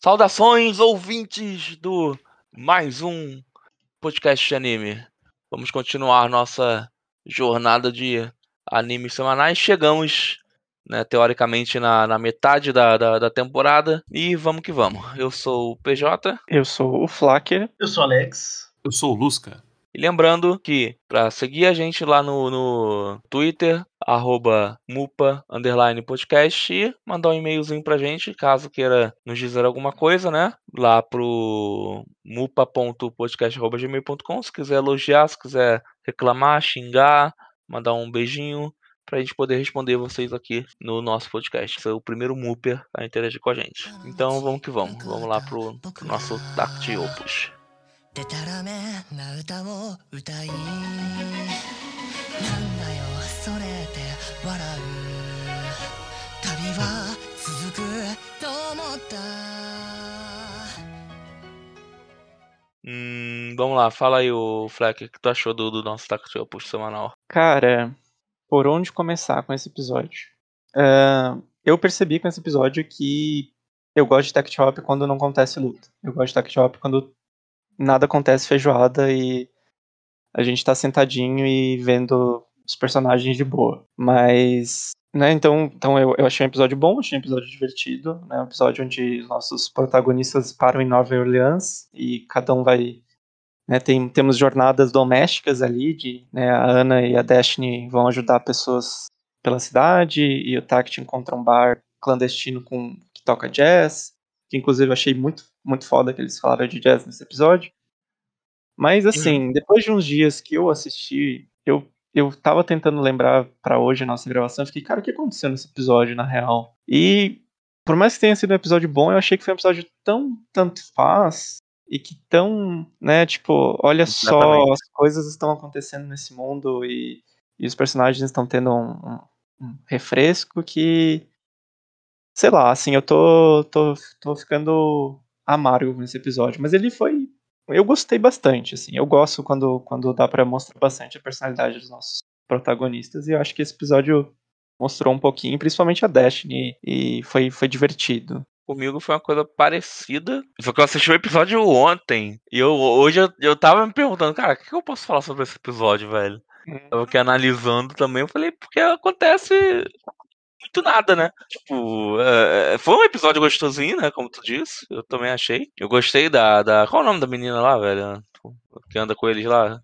Saudações, ouvintes do mais um podcast de anime. Vamos continuar nossa jornada de animes semanais. Chegamos, né, teoricamente, na, na metade da, da, da, temporada. E vamos que vamos. Eu sou o PJ. Eu sou o Flacker. Eu sou o Alex. Eu sou o Lusca. E lembrando que para seguir a gente lá no, no Twitter, arroba mupa underline podcast e mandar um e-mailzinho pra gente, caso queira nos dizer alguma coisa, né? Lá pro mupa.podcast.gmail.com se quiser elogiar, se quiser reclamar, xingar, mandar um beijinho pra gente poder responder vocês aqui no nosso podcast. Foi o primeiro Muper a interagir com a gente. Então vamos que vamos. Vamos lá pro, pro nosso Tact Opus. でたらめな歌を歌いなんだよそれって笑う旅は続くと思った Hum, vamos lá, fala aí, o Fleck, o que tu achou do, do nosso Tactio Push semanal? Cara, por onde começar com esse episódio? Uh, eu percebi com esse episódio que eu gosto de Tactio Hop quando não acontece luta. Eu gosto de Tactio Hop quando nada acontece feijoada e a gente tá sentadinho e vendo os personagens de boa. Mas, né, então, então eu, eu achei um episódio bom, achei um episódio divertido, né, um episódio onde os nossos protagonistas param em Nova Orleans e cada um vai, né, tem, temos jornadas domésticas ali, de, né, a Ana e a Destiny vão ajudar pessoas pela cidade e o Tact encontra um bar clandestino com que toca jazz, que inclusive eu achei muito, muito foda que eles falaram de jazz nesse episódio. Mas assim, depois de uns dias que eu assisti, eu, eu tava tentando lembrar para hoje a nossa gravação, eu fiquei, cara, o que aconteceu nesse episódio, na real? E por mais que tenha sido um episódio bom, eu achei que foi um episódio tão tanto faz e que tão, né, tipo, olha Exatamente. só, as coisas estão acontecendo nesse mundo e, e os personagens estão tendo um, um, um refresco que sei lá, assim, eu tô, tô, tô ficando amargo nesse episódio, mas ele foi. Eu gostei bastante, assim. Eu gosto quando, quando dá para mostrar bastante a personalidade dos nossos protagonistas, e eu acho que esse episódio mostrou um pouquinho, principalmente a Destiny, e foi, foi divertido. Comigo foi uma coisa parecida. Só que eu assisti o episódio ontem. E eu, hoje eu, eu tava me perguntando, cara, o que, que eu posso falar sobre esse episódio, velho? Hum. Eu aqui analisando também, eu falei, porque acontece muito nada, né? Tipo, é, é, foi um episódio gostosinho, né? Como tu disse. Eu também achei. Eu gostei da. da... Qual é o nome da menina lá, velho? Que anda com eles lá?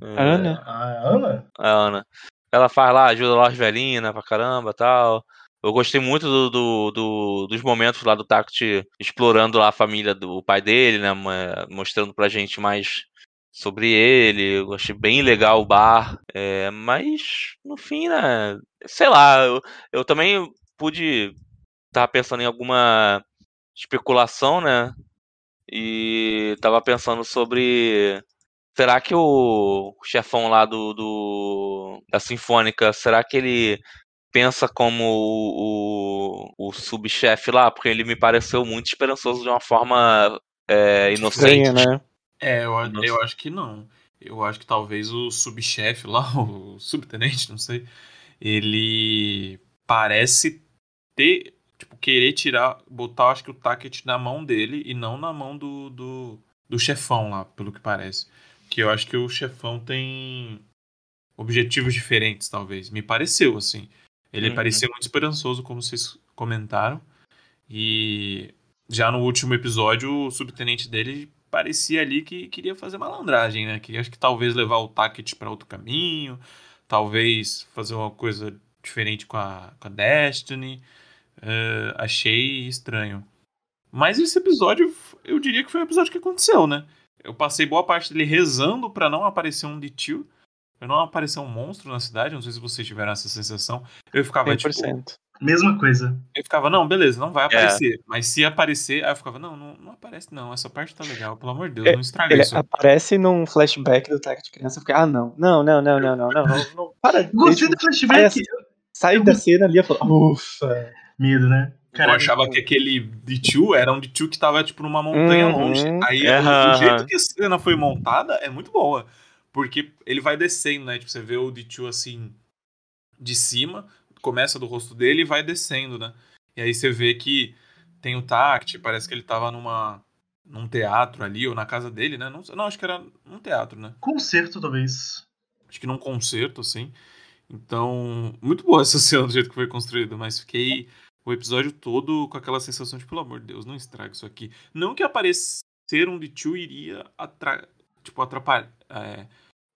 É... Ana. A Ana? A Ana. Ela faz lá, ajuda lá as velhinhas, né? Pra caramba tal. Eu gostei muito do, do, do, dos momentos lá do Tact explorando lá a família do pai dele, né? Mostrando pra gente mais sobre ele. Eu achei bem legal o bar. É, mas, no fim, né? Sei lá, eu, eu também pude estar pensando em alguma especulação, né? E tava pensando sobre. Será que o chefão lá do, do da Sinfônica, será que ele pensa como o, o, o subchefe lá? Porque ele me pareceu muito esperançoso de uma forma é, inocente. Estranha, né? É, eu, eu acho que não. Eu acho que talvez o subchefe lá, o subtenente, não sei, ele parece ter, tipo, querer tirar, botar, acho que o Tacket na mão dele e não na mão do, do, do chefão lá, pelo que parece. Que eu acho que o chefão tem objetivos diferentes, talvez. Me pareceu, assim. Ele uhum. parecia muito esperançoso, como vocês comentaram. E já no último episódio, o subtenente dele parecia ali que queria fazer malandragem, né? Queria, acho que talvez levar o Tacket para outro caminho, talvez fazer uma coisa diferente com a, com a Destiny. Uh, achei estranho. Mas esse episódio, eu diria que foi um episódio que aconteceu, né? Eu passei boa parte dele rezando para não aparecer um Ditio, pra não aparecer um monstro na cidade. Não sei se vocês tiveram essa sensação. Eu ficava 100%. tipo. Mesma coisa. Eu ficava, não, beleza, não vai é. aparecer. É. Mas se aparecer, aí eu ficava, não, não, não, aparece, não. Essa parte tá legal, pelo amor de Deus, é, não estraga Ele isso. Aparece num flashback do Taco de criança, eu fiquei, ah, não, não, não, não, não, não, não. não para. Gostei do flashback. Sai eu... da cena ali e falou, ufa. Medo, né? Eu achava tipo que aquele D2 era um D2 que tava, tipo, numa montanha uhum. longe. Aí, do o jeito que a cena foi montada é muito boa. Porque ele vai descendo, né? Tipo, você vê o D2 assim, de cima, começa do rosto dele e vai descendo, né? E aí você vê que tem o Tact, parece que ele tava numa num teatro ali, ou na casa dele, né? Não, não acho que era um teatro, né? Concerto, talvez. Acho que num concerto, assim. Então, muito boa essa cena do jeito que foi construída, mas fiquei o episódio todo com aquela sensação de, pelo amor de Deus, não estraga isso aqui. Não que aparecer um de Chu iria atra tipo, atrapalhar. É,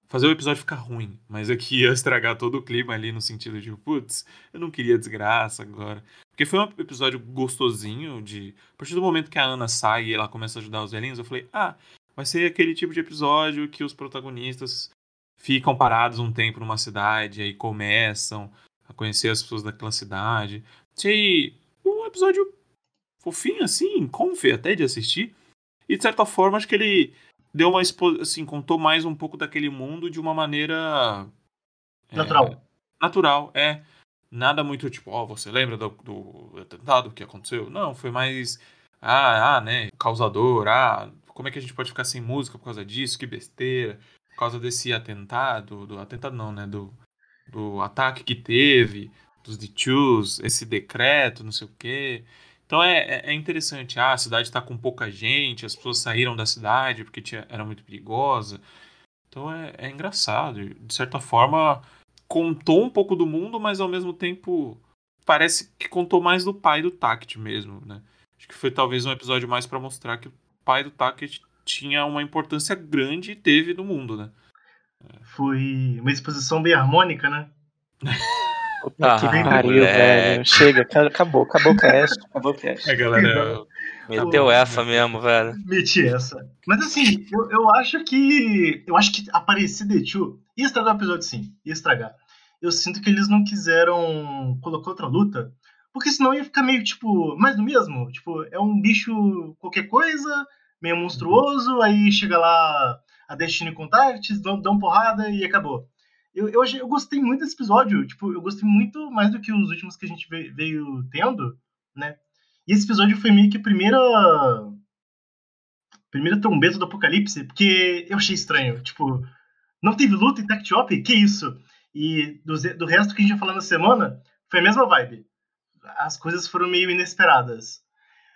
fazer o episódio ficar ruim, mas aqui ia estragar todo o clima ali no sentido de, putz, eu não queria desgraça agora. Porque foi um episódio gostosinho de. A partir do momento que a Ana sai e ela começa a ajudar os velhinhos, eu falei, ah, vai ser aquele tipo de episódio que os protagonistas ficam parados um tempo numa cidade, aí começam a conhecer as pessoas daquela cidade. Achei um episódio fofinho, assim, confe até de assistir. E de certa forma, acho que ele deu uma assim, contou mais um pouco daquele mundo de uma maneira. Natural. É, natural, é nada muito tipo, ó, oh, você lembra do, do atentado que aconteceu? Não, foi mais, ah, ah, né, causador, ah, como é que a gente pode ficar sem música por causa disso, que besteira, por causa desse atentado, do atentado não, né, do, do ataque que teve, dos Dichus, esse decreto, não sei o quê. Então é, é, é interessante, ah, a cidade está com pouca gente, as pessoas saíram da cidade porque tinha, era muito perigosa. Então é, é engraçado, de certa forma contou um pouco do mundo, mas ao mesmo tempo parece que contou mais do pai do Tact mesmo, né? Acho que foi talvez um episódio mais para mostrar que o pai do Tact tinha uma importância grande e teve no mundo, né? Foi uma exposição bem harmônica, né? ah, que pariu, velho. Chega, acabou, acabou o cast, acabou o cast. É, galera, Meteu essa mesmo, velho. Meti essa. Mas assim, eu, eu acho que. Eu acho que aparecer The Two ia estragar o episódio sim. Ia estragar. Eu sinto que eles não quiseram colocar outra luta. Porque senão ia ficar meio, tipo, mais do mesmo. Tipo, é um bicho qualquer coisa, meio monstruoso, aí chega lá a Destiny Contacts, dão, dão porrada e acabou. Eu, eu, eu gostei muito desse episódio. Tipo, eu gostei muito mais do que os últimos que a gente veio, tendo, né? E esse episódio foi meio que a primeira. Primeira trombeta do apocalipse, porque eu achei estranho. Tipo, não teve luta em Tech Shop? Que isso? E do, do resto que a gente ia falar na semana, foi a mesma vibe. As coisas foram meio inesperadas.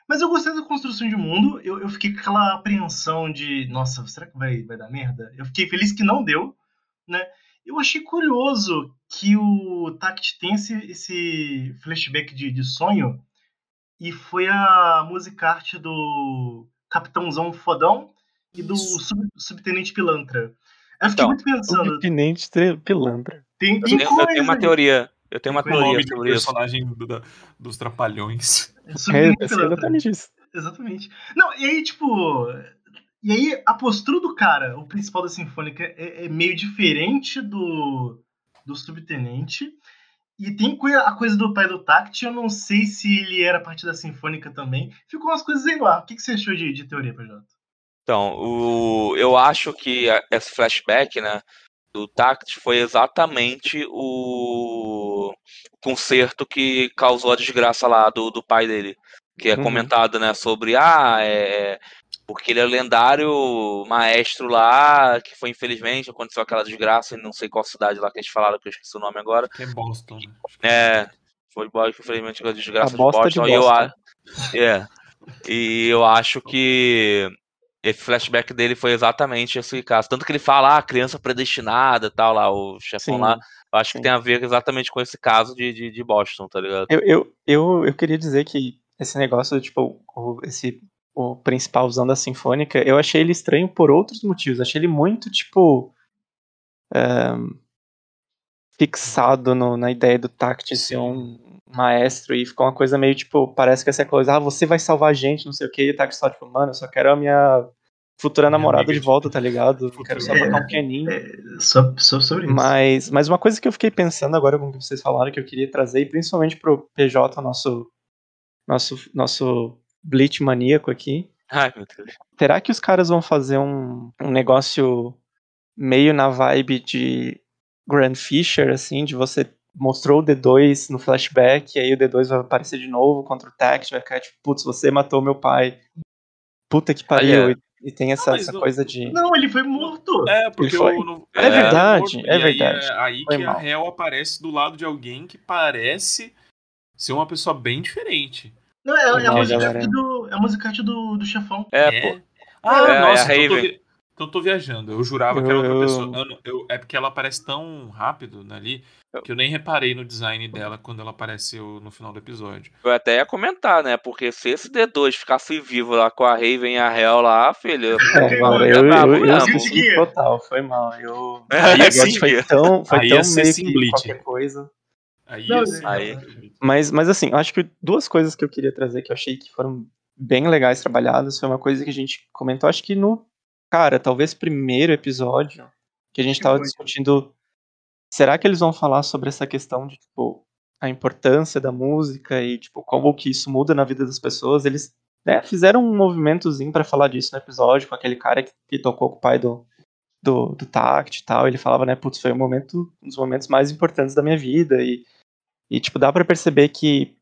Mas eu gostei da construção de mundo. Eu, eu fiquei com aquela apreensão de, nossa, será que vai, vai dar merda? Eu fiquei feliz que não deu, né? Eu achei curioso que o Tact tem esse, esse flashback de, de sonho e foi a música arte do Capitãozão Fodão e do sub, Subtenente Pilantra. Eu fiquei então, muito pensando. Subtenente Pilantra. Tem, tem eu, tenho, coisa, eu tenho uma teoria. Eu tenho uma teoria nome sobre isso. personagem do, da, dos Trapalhões. É, é exatamente isso. Exatamente. Não, e aí, tipo. E aí, a postura do cara, o principal da Sinfônica, é, é meio diferente do, do Subtenente. E tem a coisa do pai do Tact, eu não sei se ele era parte da Sinfônica também. Ficou umas coisas aí lá. O que, que você achou de, de teoria, PJ? Então, o, eu acho que esse flashback, né, do Tact foi exatamente o concerto que causou a desgraça lá do, do pai dele. Que é uhum. comentado, né, sobre, ah, é, porque ele é lendário maestro lá, que foi infelizmente, aconteceu aquela desgraça em não sei qual cidade lá que eles falaram, que eu esqueci o nome agora. Que é Boston. Né? É, foi infelizmente a desgraça a de Boston. De Boston. E, eu, é, e eu acho que esse flashback dele foi exatamente esse caso. Tanto que ele fala, ah, criança predestinada tal, lá, o chefão sim, lá. Eu acho sim. que tem a ver exatamente com esse caso de, de, de Boston, tá ligado? Eu, eu, eu, eu queria dizer que esse negócio, tipo, esse o principal usando a sinfônica, eu achei ele estranho por outros motivos. Achei ele muito, tipo. Um, fixado no, na ideia do Tact ser um maestro e ficou uma coisa meio tipo, parece que essa coisa, ah, você vai salvar a gente, não sei o que, e o Tact só tipo, mano, eu só quero a minha futura minha namorada de volta, tá ligado? Eu quero só tocar um pianinho. É, só, só sobre isso. Mas, mas uma coisa que eu fiquei pensando agora com o que vocês falaram, que eu queria trazer, e principalmente pro PJ, nosso, nosso, nosso Bleach maníaco aqui. Ai, meu Deus. Será que os caras vão fazer um, um negócio meio na vibe de Grand Fisher, assim, de você mostrou o D2 no flashback, e aí o D2 vai aparecer de novo contra o Tact, vai ficar tipo, putz, você matou meu pai. Puta que pariu. Olha, e, tem essa, não, essa não, coisa de. Não, ele foi morto. É, porque foi? O, é, é, verdade, morto, é verdade. É aí, que mal. a Hel aparece do lado de alguém que parece ser uma pessoa bem diferente. Não, é, é a música galera. do, é a música do, do chefão. É, pô. Ah, É, nossa, é a então, eu tô Raven. vi- então eu tô viajando. Eu jurava que era outra pessoa. Eu eu- é porque ela aparece tão rápido ali que eu nem reparei no design dela quando ela apareceu no final do episódio. Eu até ia comentar, né? Porque se esse D2 ficasse vivo lá com a Raven e a Hell lá, filho. É, mano, eu, eu, eu esqueci total, foi mal. Eu, Aí o negócio foi tão, foi Aí tão ia ser meio sim que Bleach. qualquer coisa. Aí, Não, assim, aí- Mas, mas assim, eu acho que duas coisas que eu queria trazer que eu achei que foram bem legais trabalhadas foi uma coisa que a gente comentou, acho que no, cara, talvez primeiro episódio, que a gente Que tava foi? discutindo, será que eles vão falar sobre essa questão de, tipo, a importância da música e, tipo, como que isso muda na vida das pessoas? Eles né, fizeram um movimentozinho pra falar disso no episódio, com aquele cara que, que tocou com o pai do, do, do Tact e tal, ele falava, né, putz, foi um momento, um dos momentos mais importantes da minha vida e e, tipo, dá pra perceber que,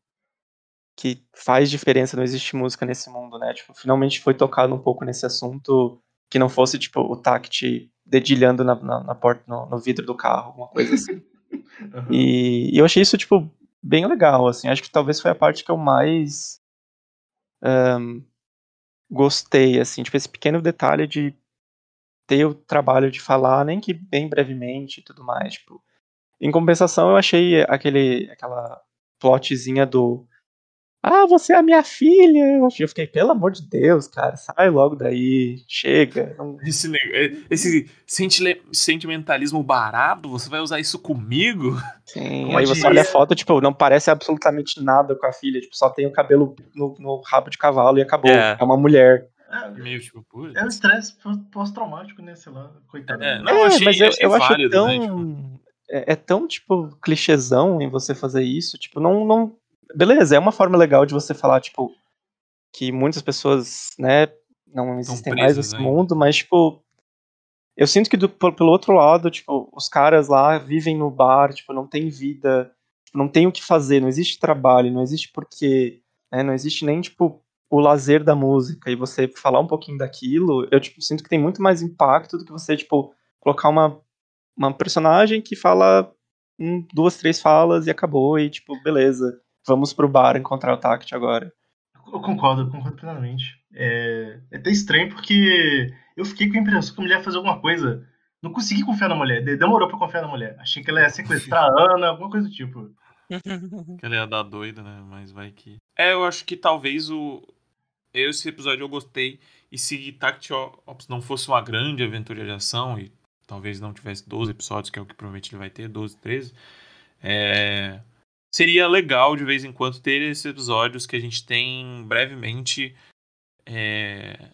que faz diferença não existe música nesse mundo, né? Tipo, finalmente foi tocado um pouco nesse assunto que não fosse, tipo, o Tact dedilhando na, na, na porta, no, no vidro do carro, alguma coisa assim. Aham. E, e eu achei isso, tipo, bem legal, assim. Acho que talvez foi a parte que eu mais ahn, gostei, assim. Tipo, esse pequeno detalhe de ter o trabalho de falar, nem que bem brevemente e tudo mais, tipo... Em compensação, eu achei aquele, aquela plotzinha do Ah, você é a minha filha. Eu fiquei, pelo amor de Deus, cara, sai logo daí, chega. Não- Esse, ne- esse sentimentalismo barato, você vai usar isso comigo? Sim, Como aí eu você olha a foto, tipo, não parece absolutamente nada com a filha, tipo, só tem o cabelo no, no rabo de cavalo e acabou. É. É, uma mulher. É, Meio tipo, é o estresse pós-traumático, né? Sei lá, coitado. É, É, não, eu achei- mas eu, achei eu acho válido, tão. né, tipo. É, é tão, tipo, clichêzão em você fazer isso. Tipo, não, não. Beleza, é uma forma legal de você falar, tipo, que muitas pessoas, né, não existem mais presas nesse ainda. mundo, mas, tipo. Eu sinto que do- pelo pelo outro lado, tipo, os caras lá vivem no bar, tipo, não tem vida, tipo, não tem o que fazer, não existe trabalho, não existe porquê, né, não existe nem, tipo, o lazer da música, e você falar um pouquinho daquilo, eu, tipo, sinto que tem muito mais impacto do que você, tipo, colocar uma, uma personagem que fala hum, duas, três falas e acabou, e, tipo, beleza, vamos pro bar encontrar o Tact agora. Eu concordo, eu concordo plenamente. É, é até estranho porque eu fiquei com a impressão que a mulher ia fazer alguma coisa. Não consegui confiar na mulher, de- demorou pra confiar na mulher. Achei que ela ia sequestrar a Ana, alguma coisa do tipo. Que ela ia dar doida, né? Mas vai que. É, eu acho que talvez o. Eu, esse episódio eu gostei. E se Tact Ops não fosse uma grande aventura de ação, e talvez não tivesse 12 episódios, que é o que provavelmente ele vai ter, 12, 13. É... Seria legal de vez em quando ter esses episódios que a gente tem brevemente é,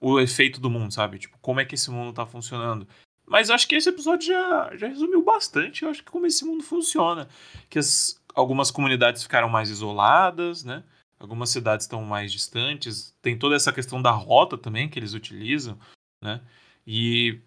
o efeito do mundo, sabe? Tipo, como é que esse mundo tá funcionando. Mas acho que esse episódio já, já resumiu bastante, eu acho que como esse mundo funciona. Que as, algumas comunidades ficaram mais isoladas, né? Algumas cidades estão mais distantes. Tem toda essa questão da rota também que eles utilizam, né? E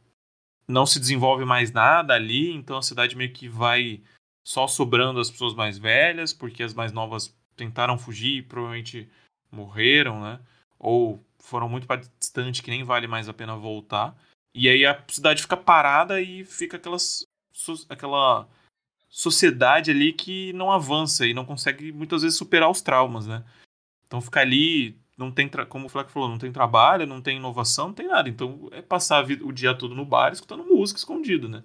não se desenvolve mais nada ali, então a cidade meio que vai só sobrando as pessoas mais velhas, porque as mais novas tentaram fugir e provavelmente morreram, né? Ou foram muito para distante que nem vale mais a pena voltar. E aí a cidade fica parada e fica aquelas, aquela sociedade ali que não avança e não consegue muitas vezes superar os traumas, né? Então fica ali, não tem, como o Fleck falou, não tem trabalho, não tem inovação, não tem nada. Então é passar a vida- o dia todo no bar escutando música escondido, né?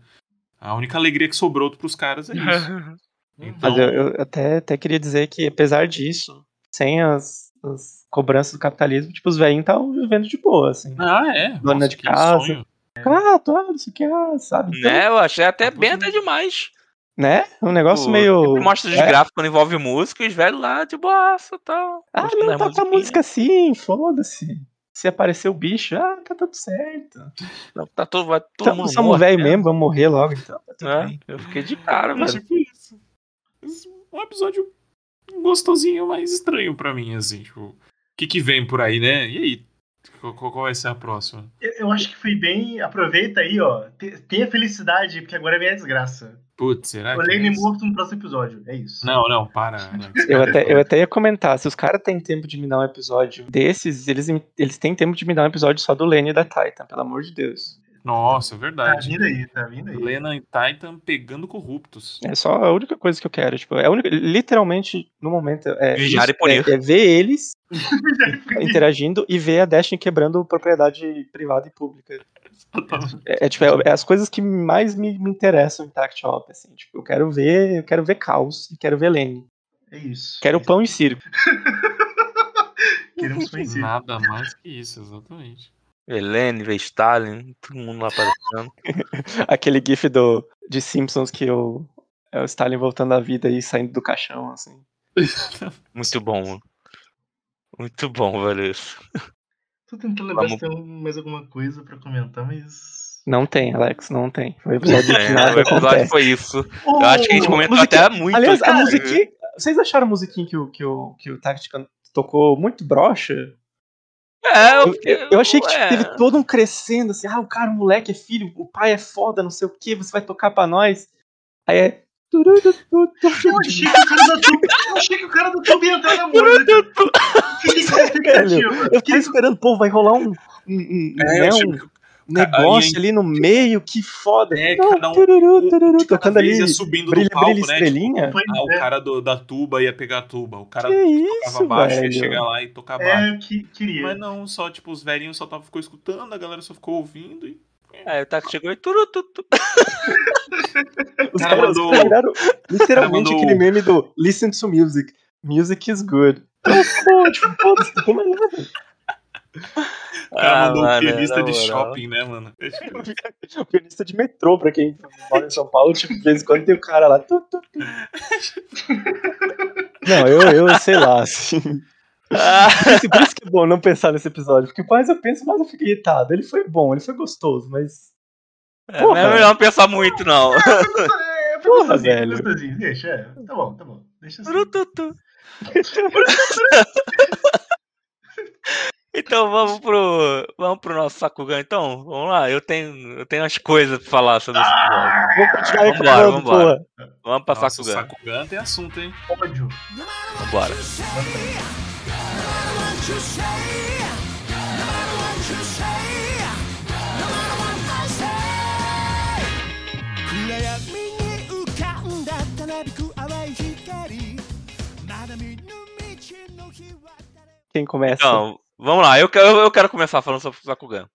A única alegria que sobrou pros caras é isso. Então, Mas eu, eu até, até queria dizer que, apesar disso, sem as, as cobranças do capitalismo, tipo, os velhinhos estavam vivendo de boa, assim. Ah, é. Dona Nossa, de casa. sonho. Ah, tô, não sei o que, ah, sabe? Então, Né? Eu achei até Tá até demais. Né? Um negócio Pô, meio. Mostra os é, gráficos quando envolve música e os velhos lá de boaça e tal. Ah, não, toca a musiquinhas. música assim, foda-se. Se aparecer o bicho, ah, tá tudo certo. Não, Tá todo, vai todo Então, mundo somos velho mesmo. mesmo, vamos morrer logo, então. Tá É, eu fiquei de cara, É velho. tipo isso. Esse- Um episódio gostosinho, mas estranho pra mim, assim. Tipo, o que que vem por aí, né? E aí? Qual, qual- vai ser a próxima? Eu, eu acho que foi bem. Aproveita aí, ó. te- Tenha felicidade, porque agora vem a desgraça. Putz, será o que é Lane isso? morto no próximo episódio. É isso. Não, não, para. Eu até, eu até ia comentar, se os caras têm tempo de me dar um episódio desses, eles, eles têm tempo de me dar um episódio só do Lenny e da Titan, pelo amor de Deus. Nossa, Tá verdade. vindo aí, tá vindo aí. Lena e Titan pegando corruptos. É só a única coisa que eu quero. Tipo, é única, literalmente, no momento, é, e é, é ver eles interagindo e ver a Destiny quebrando propriedade privada e pública. É, é, tipo, é, é as coisas que mais me, me interessam em Tact Op, assim. Tipo, eu quero ver, eu quero ver caos e quero ver Lane. É isso. Quero pão e circo. Queremos conhecer. Nada mais que isso, exatamente. Helene, vê Stalin, todo mundo lá aparecendo. Aquele gif do, de Simpsons que o, é o Stalin voltando à vida e saindo do caixão, assim. Muito bom, mano. Muito bom, velho. Tô tentando lembrar Vamos- se tem mais alguma coisa pra comentar, mas. Não tem, Alex, não tem. Foi um episódio É, nada o episódio acontece. foi isso. Eu acho que a gente comentou musiquinha- até muito. Aliás, a cara. musiquinha. Vocês acharam a musiquinha que o, que o, que o Tactical tocou muito broxa? É, Eu, eu- eu achei que tipo, é. teve todo um crescendo, assim, ah, o cara, o moleque é filho, o pai é foda, não sei o que, você vai tocar pra nós. Aí é. Eu achei que o cara da Tube, eu achei que o cara da Tube ia entrar na música. Fiquei. Eu fiquei esperando, pô, vai rolar um, um, um, É, né, eu achei um que- negócio ali no meio, que foda. É, Não, cada um- tururu, tururu, cada tocando vez ali, ia subindo brilha, do palco, brilha, né? estrelinha. Foi, Ah, o é, cara do- da tuba ia pegar a tuba. O cara Que tocava isso, baixo ia velho. chegar lá e tocar baixo. é, eu que, queria. Mas não, só, tipo, os velhinhos só tava, ficou escutando, a galera só ficou ouvindo e. Aí o Taco chegou e turu, tu, tu. Os cara caras mandou- viraram literalmente mandou- aquele meme do Listen to music. Music is good. Então, pô, tipo, não tem mais nada. O cara Ah, mandou um pianista de moral. shopping, né, mano? É, tipo, O pianista de metrô, pra quem mora em São Paulo, tipo, de vez em quando tem o cara lá. tu, tu, tu. Não, eu, eu sei lá, assim. Ah, Por isso, por isso que é bom não pensar nesse episódio, porque mais eu penso, mais eu fico irritado. Ele foi bom, ele foi gostoso, mas. é, não é melhor não pensar muito, não. É, foi Porra, velho. gostosinho. Deixa, é. Tá bom, tá bom. Deixa assim. Então vamos pro, vamos pro nosso Sakugan, então? Vamos lá, eu tenho, eu tenho umas coisas pra falar sobre esse episódio. Vamos continuar reclamando, vambora. porra. Vamos pra Nossa, o Sakugan, Sakugan tem assunto, hein? Ódio. vambora. Quem começa? Então, vamos lá, eu quero, eu quero começar falando sobre o Sakugan.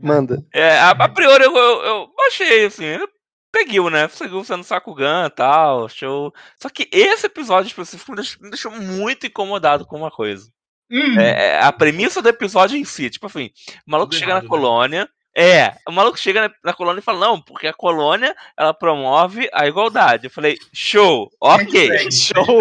Manda. É, a, a priori eu, eu, eu achei, assim, eu peguei, né? Seguiu sendo Sakugan e tal, show. Só que esse episódio específico me deixou, me deixou muito incomodado com uma coisa. Hum, É, é a premissa do episódio em si, tipo assim, o maluco Tudo chega errado, na né? É, o maluco chega na, na colônia e fala, não, porque a colônia ela promove a igualdade. Eu falei, show, ok. show.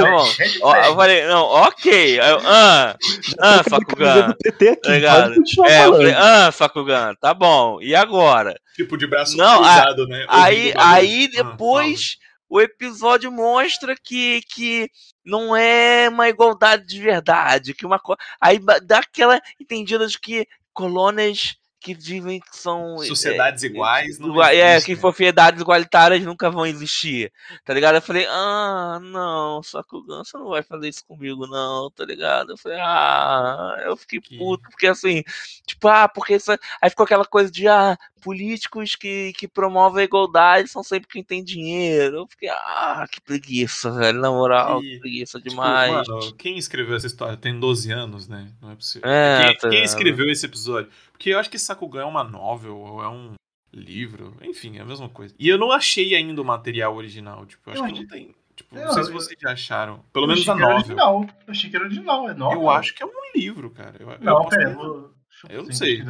Eu falei, não, ok. Eu, ah, ah, a Sakugan. Tá ligado? É, eu falei, ah, Sakugan, tá bom. E agora? Tipo, de braço Não, cruzado, né? Aí, aí Ah, depois o episódio mostra que, que não é uma igualdade de verdade, que uma co- aí dá aquela entendida de que colônias que vivem que são fala. Sociedades iguais não Igua- é, que né? propriedades igualitárias nunca vão existir, tá ligado? Eu falei, ah, não, Sakugan, você não vai fazer isso comigo, não, tá ligado? Eu falei, ah, eu fiquei Que- puto, porque assim, tipo, ah, porque isso. Aí ficou aquela coisa de, ah, políticos que, que promovem a igualdade são sempre quem tem dinheiro. Eu fiquei, ah, que preguiça, velho, na moral, Que- que preguiça Tipo, demais. mano, quem escreveu essa história tem 12 anos, né? Não é possível. É, quem, tá quem escreveu esse episódio? Porque eu acho que Sakugan é uma novel ou é um livro, enfim, é a mesma coisa. E eu não achei ainda o material original, tipo, eu acho Eu que não tem, tipo, Eu- não sei se eu- vocês já acharam, pelo Eu menos achei a novel. original. Eu achei que era original, é novel. Eu acho que é um livro, cara. Eu, eu Não, posso pera, ter- eu Eu não sei.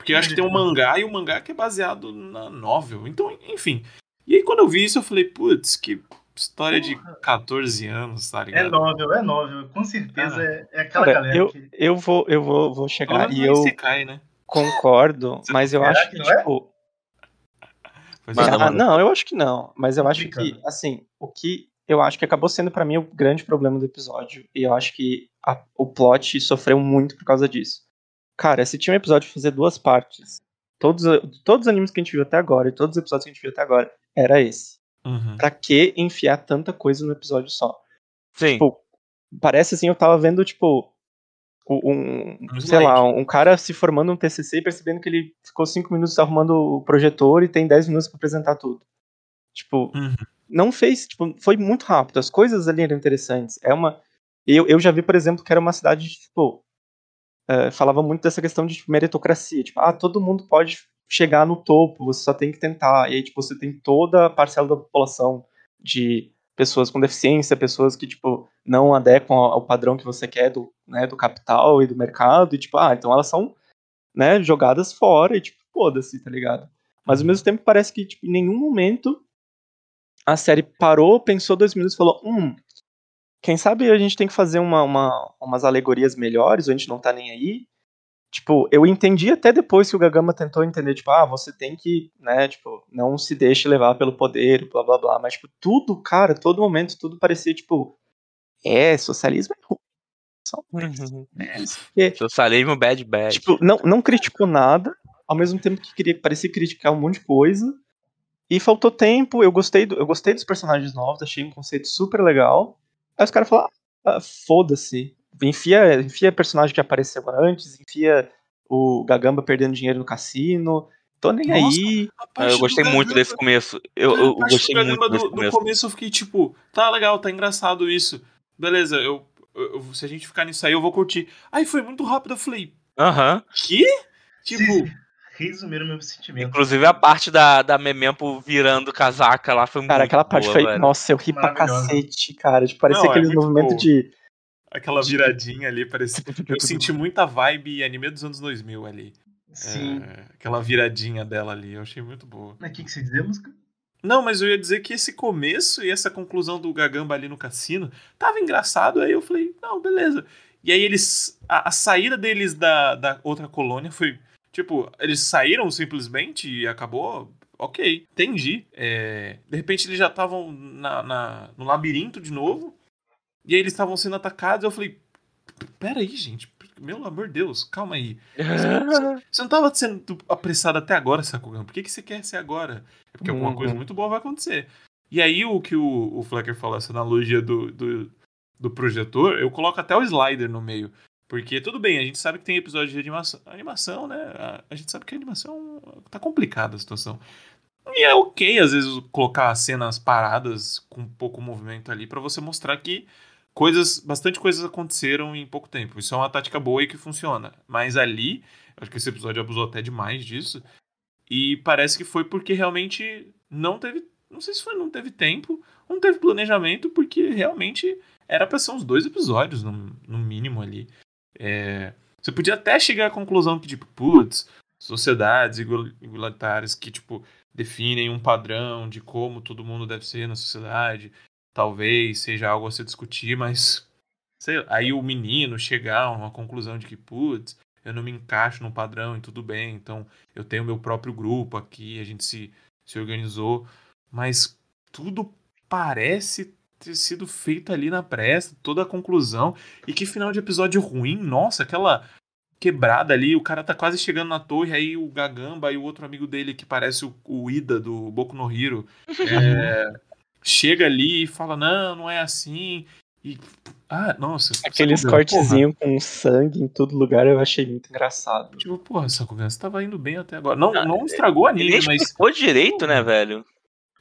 Porque eu acho que tem um mangá e o mangá que é baseado na novel. Então, enfim. E aí quando eu vi isso, eu falei, putz, que história de 14 anos, tá É ligado? novel, é novel. Com certeza Ah. é, é aquela Cara, galera eu, que. eu vou, eu vou, vou chegar e eu Isekai, né? concordo, Você mas eu acho que que, não é? tipo, Mas Manda, Ah, não, eu acho que não. Mas eu acho que, assim, o que eu acho que acabou sendo pra mim o grande problema do episódio. E eu acho que a- o plot sofreu muito por causa disso. Cara, se tinha um episódio de fazer duas partes, todos, todos os animes que a gente viu até agora e todos os episódios que a gente viu até agora, era esse. Uhum. Pra que enfiar tanta coisa no episódio só? Sim. Tipo, parece assim, eu tava vendo, tipo, um, Um sei lá, um cara se formando um TCC e percebendo que ele ficou cinco minutos arrumando o projetor e tem 10 minutos pra apresentar tudo. Tipo, Uhum. não fez, tipo, foi muito rápido. As coisas ali eram interessantes. É uma. Eu, eu já vi, por exemplo, que era uma cidade, tipo. Eh, falava muito dessa questão de tipo, meritocracia. Tipo, ah, todo mundo pode chegar no topo, você só tem que tentar. E aí, tipo, você tem toda a parcela da população de pessoas com deficiência, pessoas que, tipo, não adequam ao, ao padrão que você quer do, né, do capital e do mercado. E, tipo, ah, então elas são, né, jogadas fora e, tipo, foda-se, tá ligado? Mas ao mesmo tempo parece que, tipo, em nenhum momento a série parou, pensou dois minutos e falou: hum, quem sabe a gente tem que fazer uma, uma- umas alegorias melhores, ou a gente não tá nem aí. Tipo, eu entendi até depois que o Gagama tentou entender, tipo, ah, você tem que, né, tipo, não se deixe levar pelo poder, blá blá blá. Mas, tipo, tudo, cara, todo momento, tudo parecia, tipo, é, socialismo é ruim. Uhum. quê. Socialismo bad bad. Tipo, não, não criticou nada, ao mesmo tempo que queria, parecia criticar um monte de coisa. E faltou tempo, eu gostei, do- eu gostei dos personagens novos, achei um conceito super legal. Aí os caras falaram, ah, foda-se. Enfia, enfia personagem que apareceu antes, enfia o Gagamba perdendo dinheiro no cassino. Tô nem Nossa, aí. Ah, eu gostei muito Gagamba- desse começo. Eu, eu parte gostei do muito Gagamba desse do, do começo. começo eu fiquei tipo, tá legal, tá engraçado isso. Beleza, eu, eu- se a gente ficar nisso aí, eu vou curtir. Aí foi muito rápido, eu falei, Aham. que? Tipo, Sim, resumiram meu sentimento. Inclusive a parte da, da Memempo virando casaca lá foi Cara, muito aquela parte boa, foi. velho. Nossa, eu ri pra cacete, cara. Tipo, parecia Não, é aquele muito movimento boa. de. aquela viradinha ali, parecia. Eu senti muita vibe anime dos anos 2000 ali. Sim. É, aquela viradinha dela ali, eu achei muito boa. Mas o que, que você dizia, música? Não, mas eu ia dizer que esse começo e essa conclusão do Gagamba ali no cassino tava engraçado, aí eu falei, não, beleza. E aí eles. A, a saída deles da, da outra colônia foi. Tipo, eles saíram simplesmente e acabou. Ok, entendi. É, de repente eles já estavam na, na- no labirinto de novo. E aí eles estavam sendo atacados. Eu falei, pera aí, gente. Meu amor de Deus, calma aí. Você não tava sendo apressado até agora, Sakugan. Por que, que você quer ser agora? É porque alguma Uhum. coisa muito boa vai acontecer. E aí, o que o, o Flecker falou, essa analogia do, do, do projetor, eu coloco até o slider no meio. Porque tudo bem, a gente sabe que tem episódio de animação, animação né? A, a gente sabe que a animação tá complicada a situação. E é ok, às vezes, colocar cenas paradas com pouco movimento ali pra você mostrar que coisas, bastante coisas aconteceram em pouco tempo. Isso é uma tática boa e que funciona. Mas ali, acho que esse episódio abusou até demais disso. E parece que foi porque realmente não teve, não sei se foi não teve tempo, não teve planejamento, porque realmente era pra ser uns dois episódios no, no mínimo ali. É, você podia até chegar à conclusão que tipo, putz, sociedades igual- igualitárias que tipo definem um padrão de como todo mundo deve ser na sociedade, talvez seja algo a se discutir, mas sei aí o menino chegar a uma conclusão de que, putz, eu não me encaixo no padrão e tudo bem, então eu tenho meu próprio grupo aqui, a gente se, se organizou, mas tudo parece ter sido feito ali na pressa, toda a conclusão, e que final de episódio ruim, nossa, aquela quebrada ali, o cara tá quase chegando na torre, aí o Gagamba e o outro amigo dele, que parece o, o Ida do Boku no Hero, é, chega ali e fala, não, não é assim, e... Ah, nossa. Aqueles cortezinhos com sangue em todo lugar eu achei muito engraçado. Tipo, porra, Sakugan, você tava indo bem até agora. Não, não estragou a anime, nem mas. explicou direito, né, velho?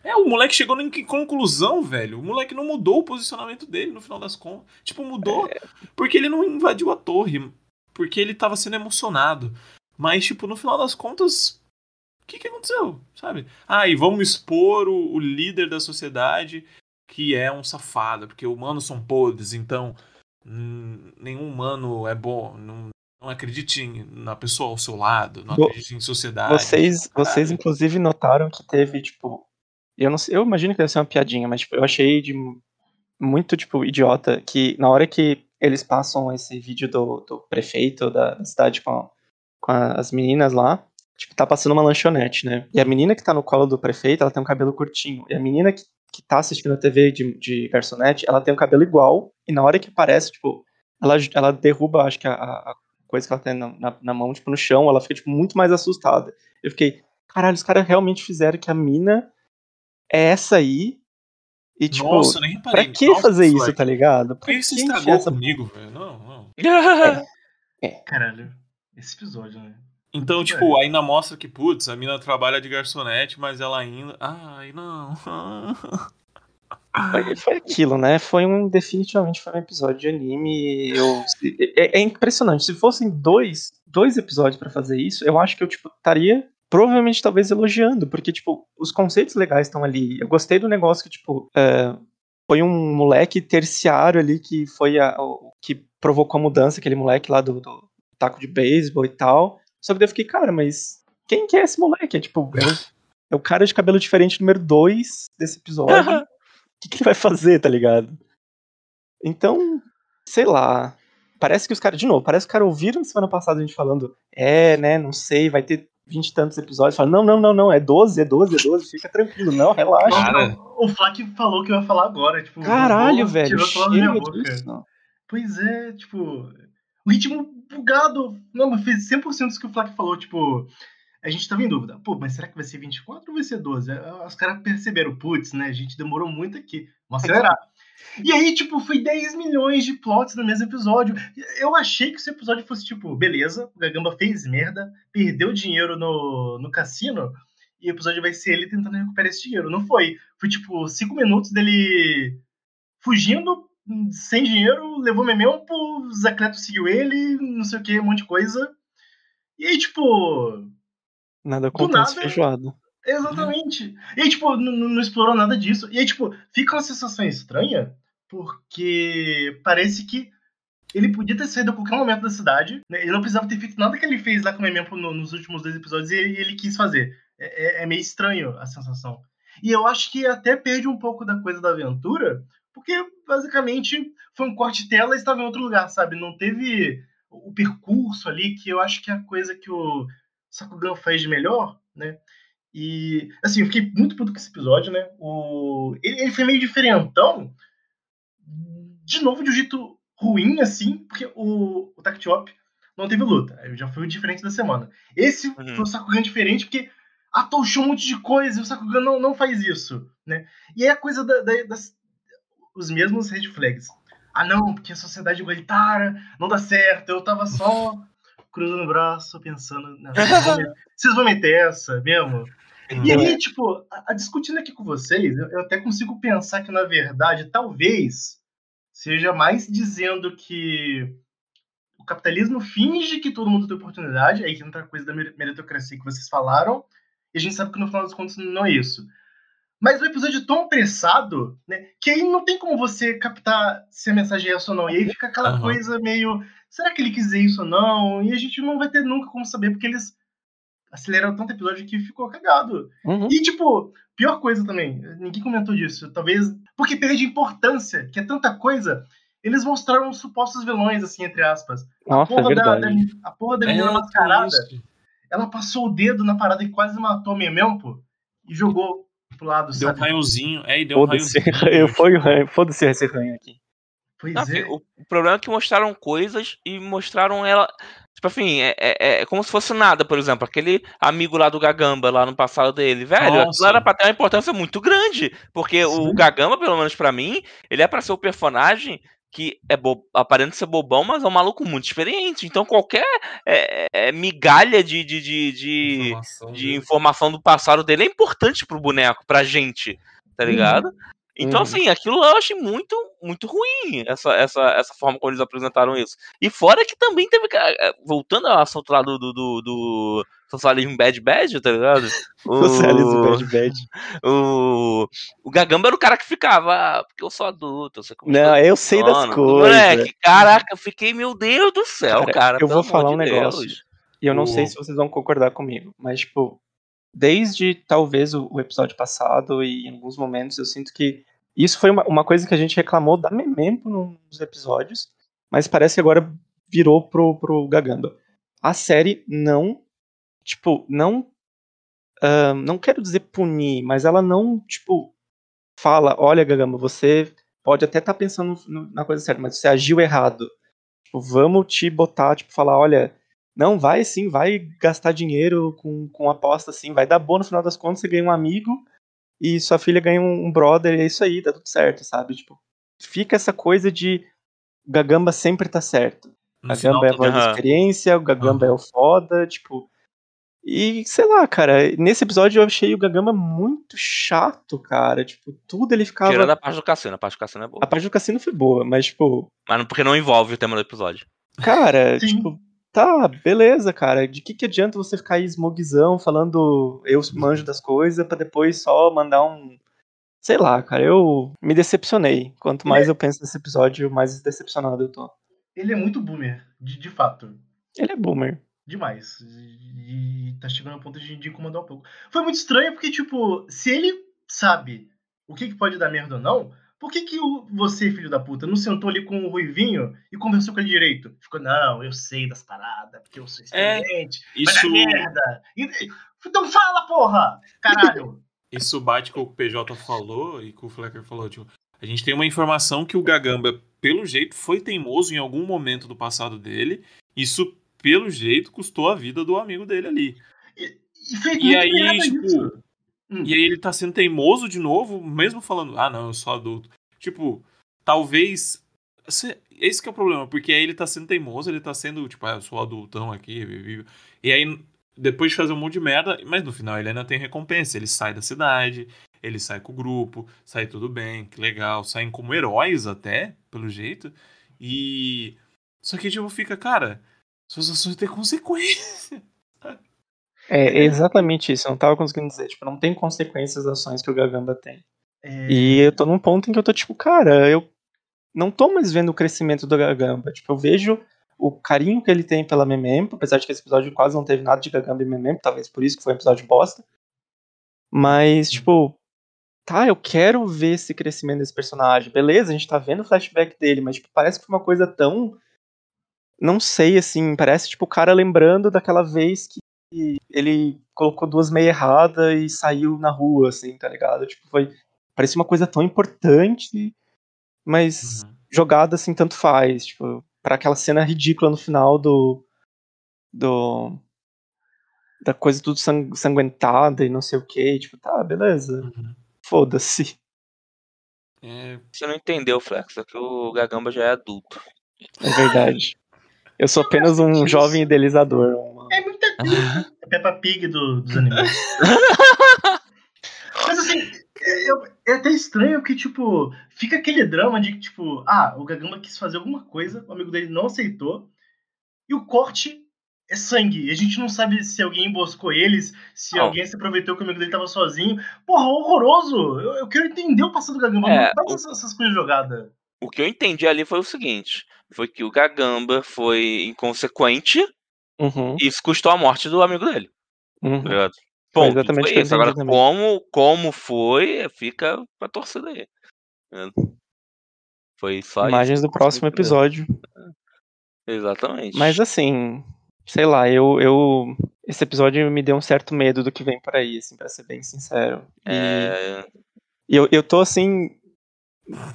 É, o moleque chegou em que conclusão, velho. O moleque não mudou o posicionamento dele no final das contas. Tipo, mudou porque ele não invadiu a torre. Porque ele tava sendo emocionado. Mas, tipo, no final das contas. O que, que aconteceu? Sabe? Ah, e vamos expor o, o líder da sociedade que é um safado. Porque humanos são podres, então. hum, nenhum humano é bom. Não, não acredite em- na pessoa ao seu lado. Não acredite em sociedade. Vocês, vocês inclusive notaram que teve, tipo. Eu não eu imagino que deve ser uma piadinha, mas tipo, eu achei de muito, tipo, idiota que na hora que eles passam esse vídeo do, do prefeito da da cidade com, a- com a- as meninas lá, tipo, tá passando uma lanchonete, né? E a menina que tá no colo do prefeito, ela tem um cabelo curtinho. E a menina que, que tá assistindo a TV de, de garçonete, ela tem um cabelo igual. E na hora que aparece, tipo, ela, ela derruba, acho que a, a coisa que ela tem na, na, na mão, tipo, no chão, ela fica, tipo, muito mais assustada. Eu fiquei, caralho, os caras realmente fizeram que a mina é essa aí. E, tipo, Nossa, nem pra que Nossa, fazer isso, tá ligado? Por que você estragou enfiar essa comigo, velho? Não, não. Caralho, esse episódio, né? Então, tipo, ainda mostra que, putz, a mina trabalha de garçonete, mas ela ainda. Ai, não. Foi, foi aquilo, né? Foi um. Definitivamente foi um episódio de anime. Eu, é, é impressionante. Se fossem dois, dois episódios pra fazer isso, eu acho que eu, tipo, estaria. Provavelmente, talvez, elogiando, porque, tipo, os conceitos legais estão ali. Eu gostei do negócio que, tipo, é, foi um moleque terciário ali que foi a, o que provocou a mudança, aquele moleque lá do, do taco de beisebol e tal. Só que daí eu fiquei, cara, mas quem que é esse moleque? É tipo, é o, é o cara de cabelo diferente número 2 desse episódio. O que, que ele vai fazer, tá ligado? Então, sei lá. Parece que os caras, de novo, parece que os caras ouviram semana passada a gente falando, é, né, não sei, vai ter vinte e tantos episódios. Fala, não, não, não, não, é 12, é 12, é 12, fica tranquilo, não, relaxa. Cara, o Flak falou que eu ia falar agora, tipo, Caralho, vou- velho, boca. disso. Pois é, tipo, o ritmo bugado. Não, mas fez 100% disso que o Flak falou, tipo, a gente tava em dúvida. Pô, mas será que vai ser 24 ou vai ser 12? Aí Os caras perceberam, putz, né, a gente demorou muito aqui, vamos acelerar. E aí, tipo, foi 10 milhões de plots no mesmo episódio. Eu achei que esse episódio fosse, tipo, beleza, o Gagamba fez merda, perdeu dinheiro no, no cassino, e o episódio vai ser ele tentando recuperar esse dinheiro. Não foi. Foi, tipo, 5 minutos dele fugindo, sem dinheiro, levou memento, o Zacleto seguiu ele, não sei o que, um monte de coisa. E aí, tipo, Nada acontece nada. feijoada. Exatamente. E aí, tipo, não, não explorou nada disso. E aí, tipo, fica uma sensação estranha, porque parece que ele podia ter saído a qualquer momento da cidade. né? Ele não precisava ter feito nada que ele fez lá com o Memento no- nos últimos dois episódios e ele, ele quis fazer. É, é- é meio estranho a sensação. E eu acho que até perde um pouco da coisa da aventura, porque basicamente foi um corte tela e estava em outro lugar, sabe? Não teve o percurso ali, que eu acho que é a coisa que o Sakugan faz de melhor, né? E, assim, eu fiquei muito puto com esse episódio, né? O... Ele, ele foi meio diferentão, de novo, de um jeito ruim, assim, porque o, o Tactiop não teve luta. Já foi o diferente da semana. Esse Uhum. foi o Sakugan diferente, porque atochou um monte de coisa e o Sakugan não, não faz isso, né? E é a coisa da- da- das... Os mesmos red flags. Ah, não, porque a sociedade igualitária não dá certo. Eu tava só cruzando o braço, pensando... "Não, Vocês vão meter- vocês vão meter essa mesmo? E aí, tipo, a, a discutindo aqui com vocês, eu, eu até consigo pensar que, na verdade, talvez seja mais dizendo que o capitalismo finge que todo mundo tem oportunidade, aí que entra a coisa da mer- meritocracia que vocês falaram, e a gente sabe que no final das contas não é isso. Mas o episódio é tão apressado, né, que aí não tem como você captar se a mensagem é essa ou não. E aí fica aquela Aham. coisa meio, será que ele quis dizer isso ou não? E a gente não vai ter nunca como saber, porque eles aceleraram tanto episódio que ficou cagado. Uhum. E, tipo, pior coisa também, ninguém comentou disso, talvez porque perde importância, que é tanta coisa. Eles mostraram os supostos vilões, assim, entre aspas. Nossa, é Porra da, da, verdade. a porra da É, menina tem mascarada, isso. ela passou o dedo na parada e quase matou a Memempo e jogou pro lado, Deu um sabe? raiozinho. É, e deu um Foda-se, raiozinho. fui o ranho, foda-se esse ranho aqui. Pois Não, é. o problema é que mostraram coisas e mostraram ela. Tipo assim, é, é, é como se fosse nada, por exemplo, aquele amigo lá do Gagamba, lá no passado dele, velho, Nossa. aquilo era pra ter uma importância muito grande. Porque o Sim. Gagamba, pelo menos pra mim, ele é pra ser o personagem que é bo... aparenta ser bobão, mas é um maluco muito experiente. Então qualquer é, é, migalha de, de, de, de, Informação de informação do passado dele é importante pro boneco, pra gente, tá Uhum. Então, Uhum. assim, aquilo eu achei muito, muito ruim, essa, essa, essa forma como eles apresentaram isso. E fora que também teve. eh, Voltando ao assunto lá do, do, do, do socialismo bad bad, tá ligado? O, Socialismo bad bad. o, o Gagamba era o cara que ficava, ah, porque eu sou adulto, eu sei como Não, eu sei das coisas. Moleque, caraca, eu fiquei, meu Deus do céu, Cara, cara. eu vou falar um negócio. Deus. E eu não O- sei se vocês vão concordar comigo, mas, tipo, desde talvez o, episódio passado e em alguns momentos eu sinto que isso foi uma, uma coisa que a gente reclamou da Memempo nos episódios, mas parece que agora virou pro, pro Gagamba. A série não, tipo, não. ah, não quero dizer punir, mas ela não, tipo, fala: olha, Gagamba, você pode até estar pensando no- na coisa certa, mas você agiu errado. Tipo, vamos te botar, tipo, falar: olha, não, vai sim, vai gastar dinheiro com, com aposta, assim, vai dar bom no final das contas, você ganha um amigo e sua filha ganha um, um brother, e é isso aí, tá tudo certo, sabe? Tipo, fica essa coisa de Gagamba sempre tá certo. A Gamba é a voz da experiência, o Gagamba é o foda, tipo. E sei lá, cara, nesse episódio eu achei o Gagamba muito chato, cara. Tipo, tudo ele ficava. Tirando a parte do cassino, a parte do cassino é boa. A parte do cassino foi boa, mas, tipo. Mas porque não envolve o tema do episódio. Cara, tipo, tá, beleza, cara. De que, que adianta você ficar aí smogzão falando eu manjo das coisas pra depois só mandar um. Sei lá, cara, eu me decepcionei. Quanto mais eu penso nesse episódio, mais decepcionado eu tô. Ele é muito boomer, de, de fato. Ele é boomer. Demais. E tá chegando ao ponto de, de incomodar um pouco. Foi muito estranho porque, tipo, se ele sabe o que, que pode dar merda ou não, por que, que o, você, filho da puta, não sentou ali com o Ruivinho e conversou com ele direito? Ficou, não, eu sei das paradas, porque eu sou é, experiente. É, isso... Merda. Então fala, porra! Caralho! Isso bate com o que o PJ falou e com o Flecker falou, tipo, a gente tem uma informação que o Gagamba, pelo jeito, foi teimoso em algum momento do passado dele. Isso, pelo jeito, custou a vida do amigo dele ali. E, e, e aí, tipo. Hum. E aí ele tá sendo teimoso de novo, mesmo falando, ah, não, eu sou adulto. Tipo, talvez. Esse é o problema, porque aí ele tá sendo teimoso, ele tá sendo, tipo, ah, eu sou adultão aqui. E aí, depois de fazer um monte de merda, mas no final ele ainda tem recompensa. Ele sai da cidade, ele sai com o grupo, sai tudo bem, que legal, saem como heróis até, pelo jeito. E. Só que, tipo, fica, cara, suas ações têm consequência. É exatamente isso, eu não tava conseguindo dizer. Tipo, não tem consequências das ações que o Gagamba tem. É... E eu tô num ponto em que eu tô tipo, cara, eu não tô mais vendo o crescimento do Gagamba. Tipo, eu vejo o carinho que ele tem pela Memempo, apesar de que esse episódio quase não teve nada de Gagamba e Memempo, talvez por isso que foi um episódio bosta. Mas, tipo, tá, eu quero ver esse crescimento desse personagem. Beleza, a gente tá vendo o flashback dele, mas tipo, parece que foi uma coisa tão. Não sei, assim, parece tipo o cara lembrando daquela vez que ele colocou duas meias erradas e saiu na rua, assim, tá ligado? Tipo, foi. Parecia uma coisa tão importante, mas uhum. jogada assim, tanto faz. Tipo, para aquela cena ridícula no final do. do. da coisa tudo sanguentada e não sei o que. Tipo, tá, beleza. Uhum. Foda-se. É... Você não entendeu, Flex, é que o Gagamba já é adulto. É verdade. Eu sou apenas um jovem idealizador. Uma... É muita coisa. É Peppa Pig do, dos animais. Mas assim, é, é, até estranho porque, tipo, fica aquele drama de que, tipo, ah, o Gagamba quis fazer alguma coisa, o amigo dele não aceitou, e o corte é sangue. E a gente não sabe se alguém emboscou eles, se oh. alguém se aproveitou que o amigo dele tava sozinho. Porra, horroroso! Eu, eu quero entender o passado do Gagamba, é, não faz o... essas coisas jogadas. O que eu entendi ali foi o seguinte: foi que o Gagamba foi inconsequente uhum. e isso custou a morte do amigo dele. Uhum. Tá foi exatamente isso. Agora, como, como foi, fica pra torcida aí. Foi só Imagens isso. do próximo episódio. Exatamente. Mas assim, sei lá, eu, eu. Esse episódio me deu um certo medo do que vem por aí, assim, pra ser bem sincero. E, é... eu, eu tô assim.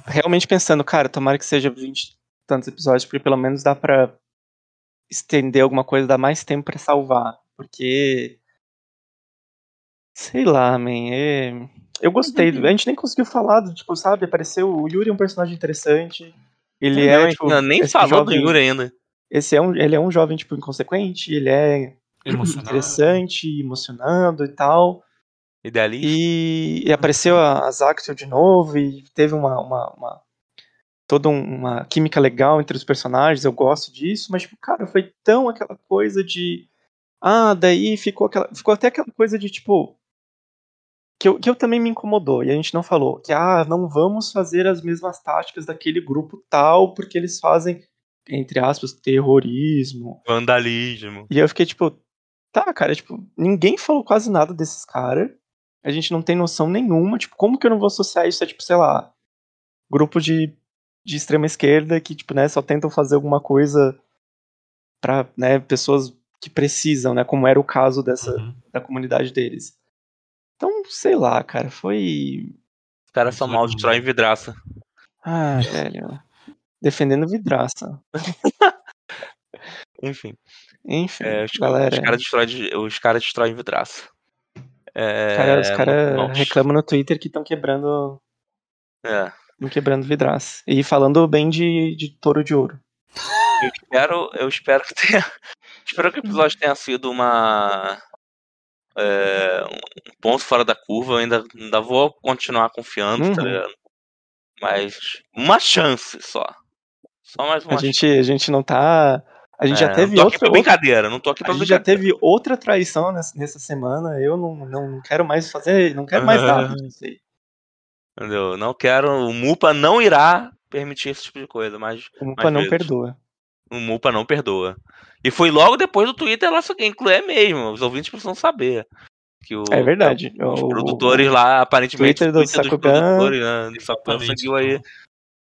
Realmente pensando, cara, tomara que seja 20 tantos episódios, porque pelo menos dá pra estender alguma coisa, dar mais tempo para salvar. Porque. Sei lá, man. É... Eu gostei. A gente nem conseguiu falar, do, tipo, sabe? Apareceu. O Yuri é um personagem interessante. Ele não, é. Tipo, não, nem falou jovem... do Yuri ainda. Esse é um, ele é um jovem, tipo, inconsequente, ele é interessante, emocionando e tal. Idealista. E, e apareceu a, a Zactio de novo e teve uma, uma, uma toda uma química legal entre os personagens, eu gosto disso, mas, tipo, cara, foi tão aquela coisa de. Ah, daí ficou aquela. Ficou até aquela coisa de, tipo. Que eu, que eu também me incomodou, e a gente não falou, que ah, não vamos fazer as mesmas táticas daquele grupo tal, porque eles fazem entre aspas, terrorismo. Vandalismo. E eu fiquei tipo, tá, cara, tipo, ninguém falou quase nada desses caras. A gente não tem noção nenhuma. Tipo, como que eu não vou associar isso a, tipo, sei lá, grupo de, de extrema esquerda que, tipo, né, só tentam fazer alguma coisa pra, né, pessoas que precisam, né, como era o caso dessa, uhum. da comunidade deles. Então, sei lá, cara, foi... Os caras são mal, destroem vidraça. Ah, velho. Defendendo vidraça. Enfim. Enfim, é, os, galera. Os caras destroem, os cara destroem vidraça. É, cara, os caras reclamam no Twitter que estão quebrando. É. Estão quebrando vidraça. E falando bem de, de touro de ouro. Eu espero, eu espero que tenha. Espero que o episódio tenha sido uma. é, um ponto fora da curva. Eu ainda, ainda vou continuar confiando, tá Uhum. ligado? Mas uma chance só. Só mais uma A gente, a gente não tá. A gente É, já teve não tô aqui outra. pra brincadeira, não tô aqui A pra gente já teve outra traição nessa, nessa semana. Eu não, não, não quero mais fazer. Não quero mais nada disso aí. Entendeu? Não quero. O Mupa não irá permitir esse tipo de coisa, mas O Mupa não vezes. perdoa. o Mupa não perdoa. E foi logo depois do Twitter lá, só que inclui é mesmo. Os ouvintes precisam saber. Que o, É verdade. Os O- produtores lá, aparentemente, Twitter o do Twitter dos Sakugan- produtores, né, do Sakugan seguiu aí.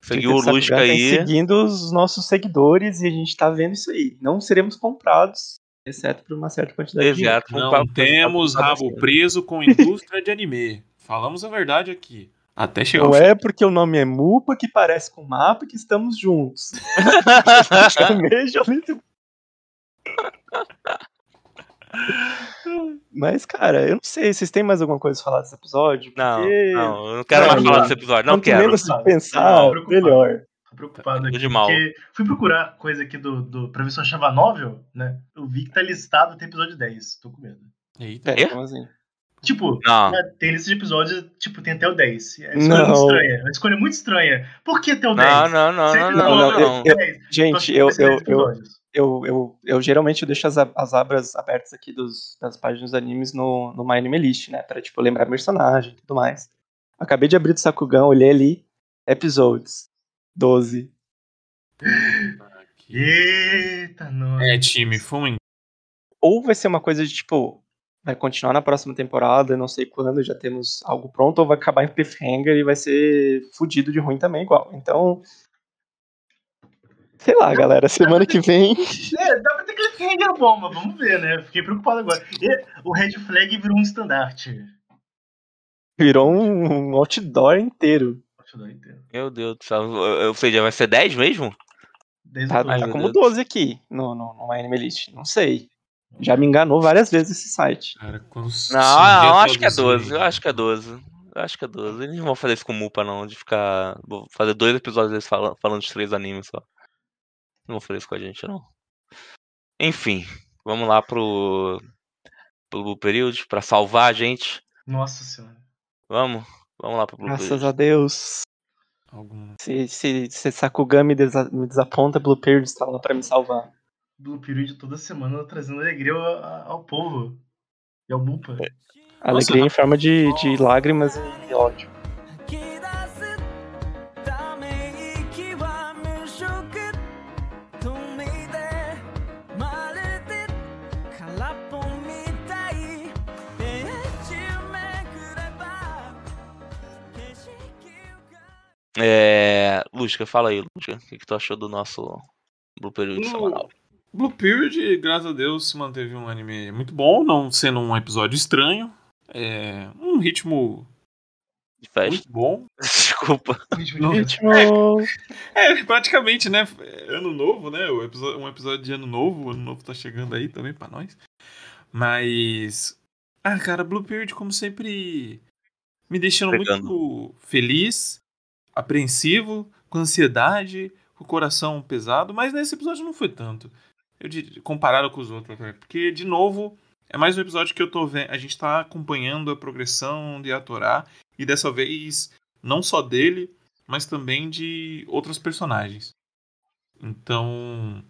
Seguiu o Lusca tá aí. seguindo os nossos seguidores e a gente tá vendo isso aí. Não seremos comprados, exceto por uma certa quantidade de dinheiro. Exato. Não temos rabo preso com indústria de anime. Falamos a verdade aqui. Até chegar Não é porque o nome é Mupa que parece com mapa que estamos juntos. Mas, cara, eu não sei. Vocês têm mais alguma coisa a falar desse episódio? Não, Porque não, eu não quero mais Não, falar desse episódio. Não quanto quero. menos se pensar, não, preocupado. melhor. Tô preocupado aqui, de mal. porque fui procurar coisa aqui do, do, pra ver se eu achava novel, né? Eu vi que tá listado até episódio 10. Tô com medo. Eita. É, É? como assim? Tipo, Não. tem lista de episódios, tipo, tem até o 10. É uma escolha Não. muito estranha. É uma escolha muito estranha. Por que até o 10? Não, não, não, não, Sempre não, não, não. 10. Gente, eu, vai ser 10 eu, eu, eu, eu, eu geralmente deixo as, as abras abertas aqui dos, das páginas dos animes no, no My Anime List, né? Pra, tipo, lembrar personagem e tudo mais. Acabei de abrir do Sakugan, olhei ali, episodes 12. Aqui. Eita, não. É, time, um Ou vai ser uma coisa de, tipo, vai continuar na próxima temporada, não sei quando, já temos algo pronto, ou vai acabar em cliffhanger e vai ser fudido de ruim também, igual. Então... Sei lá, galera, semana que vem... É, dá pra ter cliffhanger bom, mas vamos ver, né? Fiquei preocupado agora. E o Red Flag virou um estandarte. Virou um outdoor inteiro. Dar inteiro. Meu Deus do céu. Ou seja, vai ser 10 mesmo? Desde Tá, o tá como Deus. 12 aqui no, no, no My Anime List. Não sei. Já me enganou várias vezes esse site. Cara, Não, eu acho que é traduzir- 12. Eu acho que é 12. Eu acho que é 12. Eles não vão fazer isso com o Mupa, não, de ficar. Vou fazer dois episódios deles falando, falando de três animes só. Não vão fazer isso com a gente, não. Enfim, vamos lá pro. pro Blue Period, pra salvar a gente. Nossa senhora. Vamos? Vamos lá pro Blue Graças Period. a Deus. Algum- Se, se, se Sakugan me, desa- me desaponta, Blue Period está lá pra me salvar do Period toda semana, trazendo alegria ao, ao povo e ao Mupa. É, alegria Nossa, em forma de, de lágrimas e ódio. É... Lusca, fala aí, Lusca. O que, que tu achou do nosso Blue Período no... semanal? Blue Period, graças a Deus, se manteve um anime muito bom, não sendo um episódio estranho. É um ritmo De festa? muito bom. Desculpa. Ritmo de festa. Ritmo. É, praticamente, né? é Ano novo, né? Um episódio de ano novo. O ano novo tá chegando aí também pra nós. Mas. Ah, cara, Blue Period, como sempre, me deixando Pegando. muito feliz, apreensivo, com ansiedade, com o coração pesado. Mas nesse episódio não foi tanto. Eu diria, comparado com os outros, né? Porque, de novo, é mais um episódio que eu tô vendo. A gente tá acompanhando a progressão de Atorá. E dessa vez, não só dele, mas também de outros personagens. Então,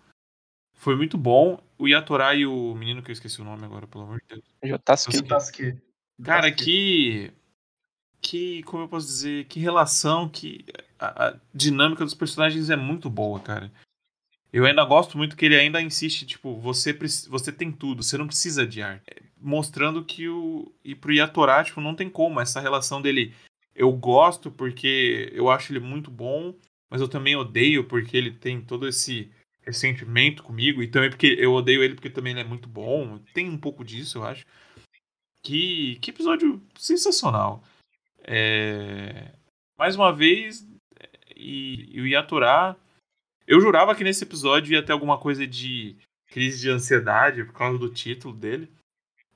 foi muito bom. O Yatorá e o menino que eu esqueci o nome agora, pelo amor de Deus. Jotasuke. Sasuke. Cara, que. Que. Como eu posso dizer? Que relação, que. A, a dinâmica dos personagens é muito boa, cara. Eu ainda gosto muito que ele ainda insiste, tipo, você, você tem tudo, você não precisa de arte. É, Mostrando que o. E pro Yatorá, tipo, não tem como. Essa relação dele. Eu gosto porque eu acho ele muito bom, mas eu também odeio porque ele tem todo esse ressentimento comigo. E também porque eu odeio ele porque também ele é muito bom. Tem um pouco disso, eu acho. Que, que episódio sensacional. É, Mais uma vez, e, e o Yaturá. Eu jurava que nesse episódio ia ter alguma coisa de crise de ansiedade por causa do título dele.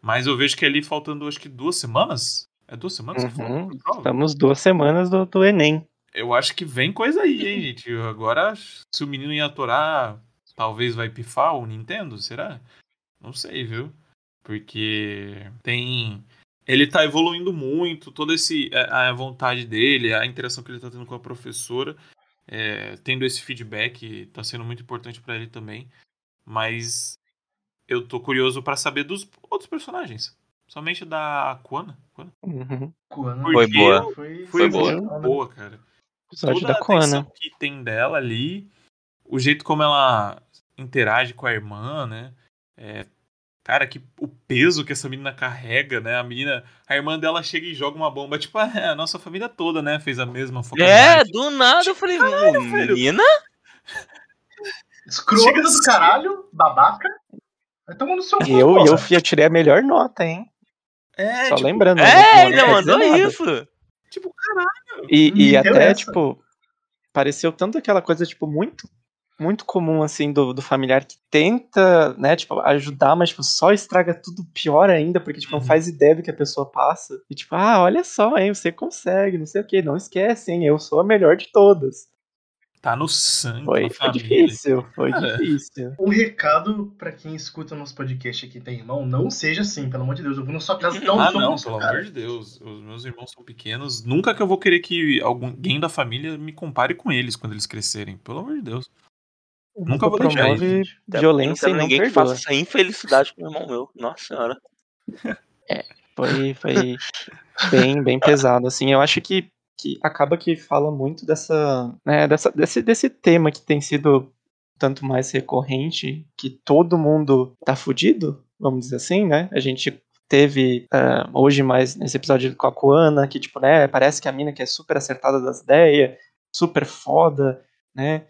Mas eu vejo que ali faltando acho que duas semanas. É duas semanas que faltam Uhum. Estamos duas semanas do, do Enem. Eu acho que vem coisa aí, hein, gente? Agora, se o menino ia atorar talvez vai pifar o Nintendo, será? Não sei, viu? Porque tem. Ele tá evoluindo muito, toda esse, a, a vontade dele, a interação que ele tá tendo com a professora, é, tendo esse feedback, tá sendo muito importante pra ele também. Mas eu tô curioso pra saber dos outros personagens. Somente da Kuana. Kuana? Uhum. Foi Porque boa. Foi, Foi, boa. muito boa, cara. Toda da a atenção Koana. que tem dela ali, o jeito como ela interage com a irmã, né? É, cara, que o peso que essa menina carrega, né? A menina, a irmã dela chega e joga uma bomba, tipo, ah, a nossa família toda, né? Fez a mesma É, do nada eu falei, "Ô, velho." menina? Escrota do assim. caralho, babaca. Vai tomando seu cu, E eu, eu, fui- eu tirei a melhor nota, hein? É, Só tipo, lembrando. É, ainda quer mandou isso. tipo, caralho. E, e Meteu até, essa. tipo, pareceu tanto aquela coisa, tipo, muito muito comum, assim, do, do familiar que tenta, né, tipo, ajudar, mas, tipo, só estraga tudo pior ainda, porque, tipo, Uhum. não faz ideia do que a pessoa passa. E, tipo, ah, olha só, hein, você consegue, não sei o quê, não esquece, hein, eu sou a melhor de todas. Tá no sangue, Foi, foi família. difícil, foi Cara. difícil. Um recado pra quem escuta nosso podcast aqui tem irmão, não seja assim, pelo amor de Deus. Eu vou na sua casa Ah, não, na sua pelo cara. amor de Deus. Os meus irmãos são pequenos. Nunca que eu vou querer que alguém da família me compare com eles quando eles crescerem. Pelo amor de Deus. Nunca vou deixar isso, violência e não ninguém que perdoa. faça essa infelicidade com o irmão meu. Nossa senhora. Foi, foi bem, bem pesado, assim. Eu acho que, que acaba que fala muito dessa, né, dessa, desse, desse tema que tem sido tanto mais recorrente, que todo mundo tá fudido, vamos dizer assim, né? A gente teve ah, hoje mais nesse episódio com a Koana, que, tipo, né, parece que a mina que é super acertada das ideias, super foda, né?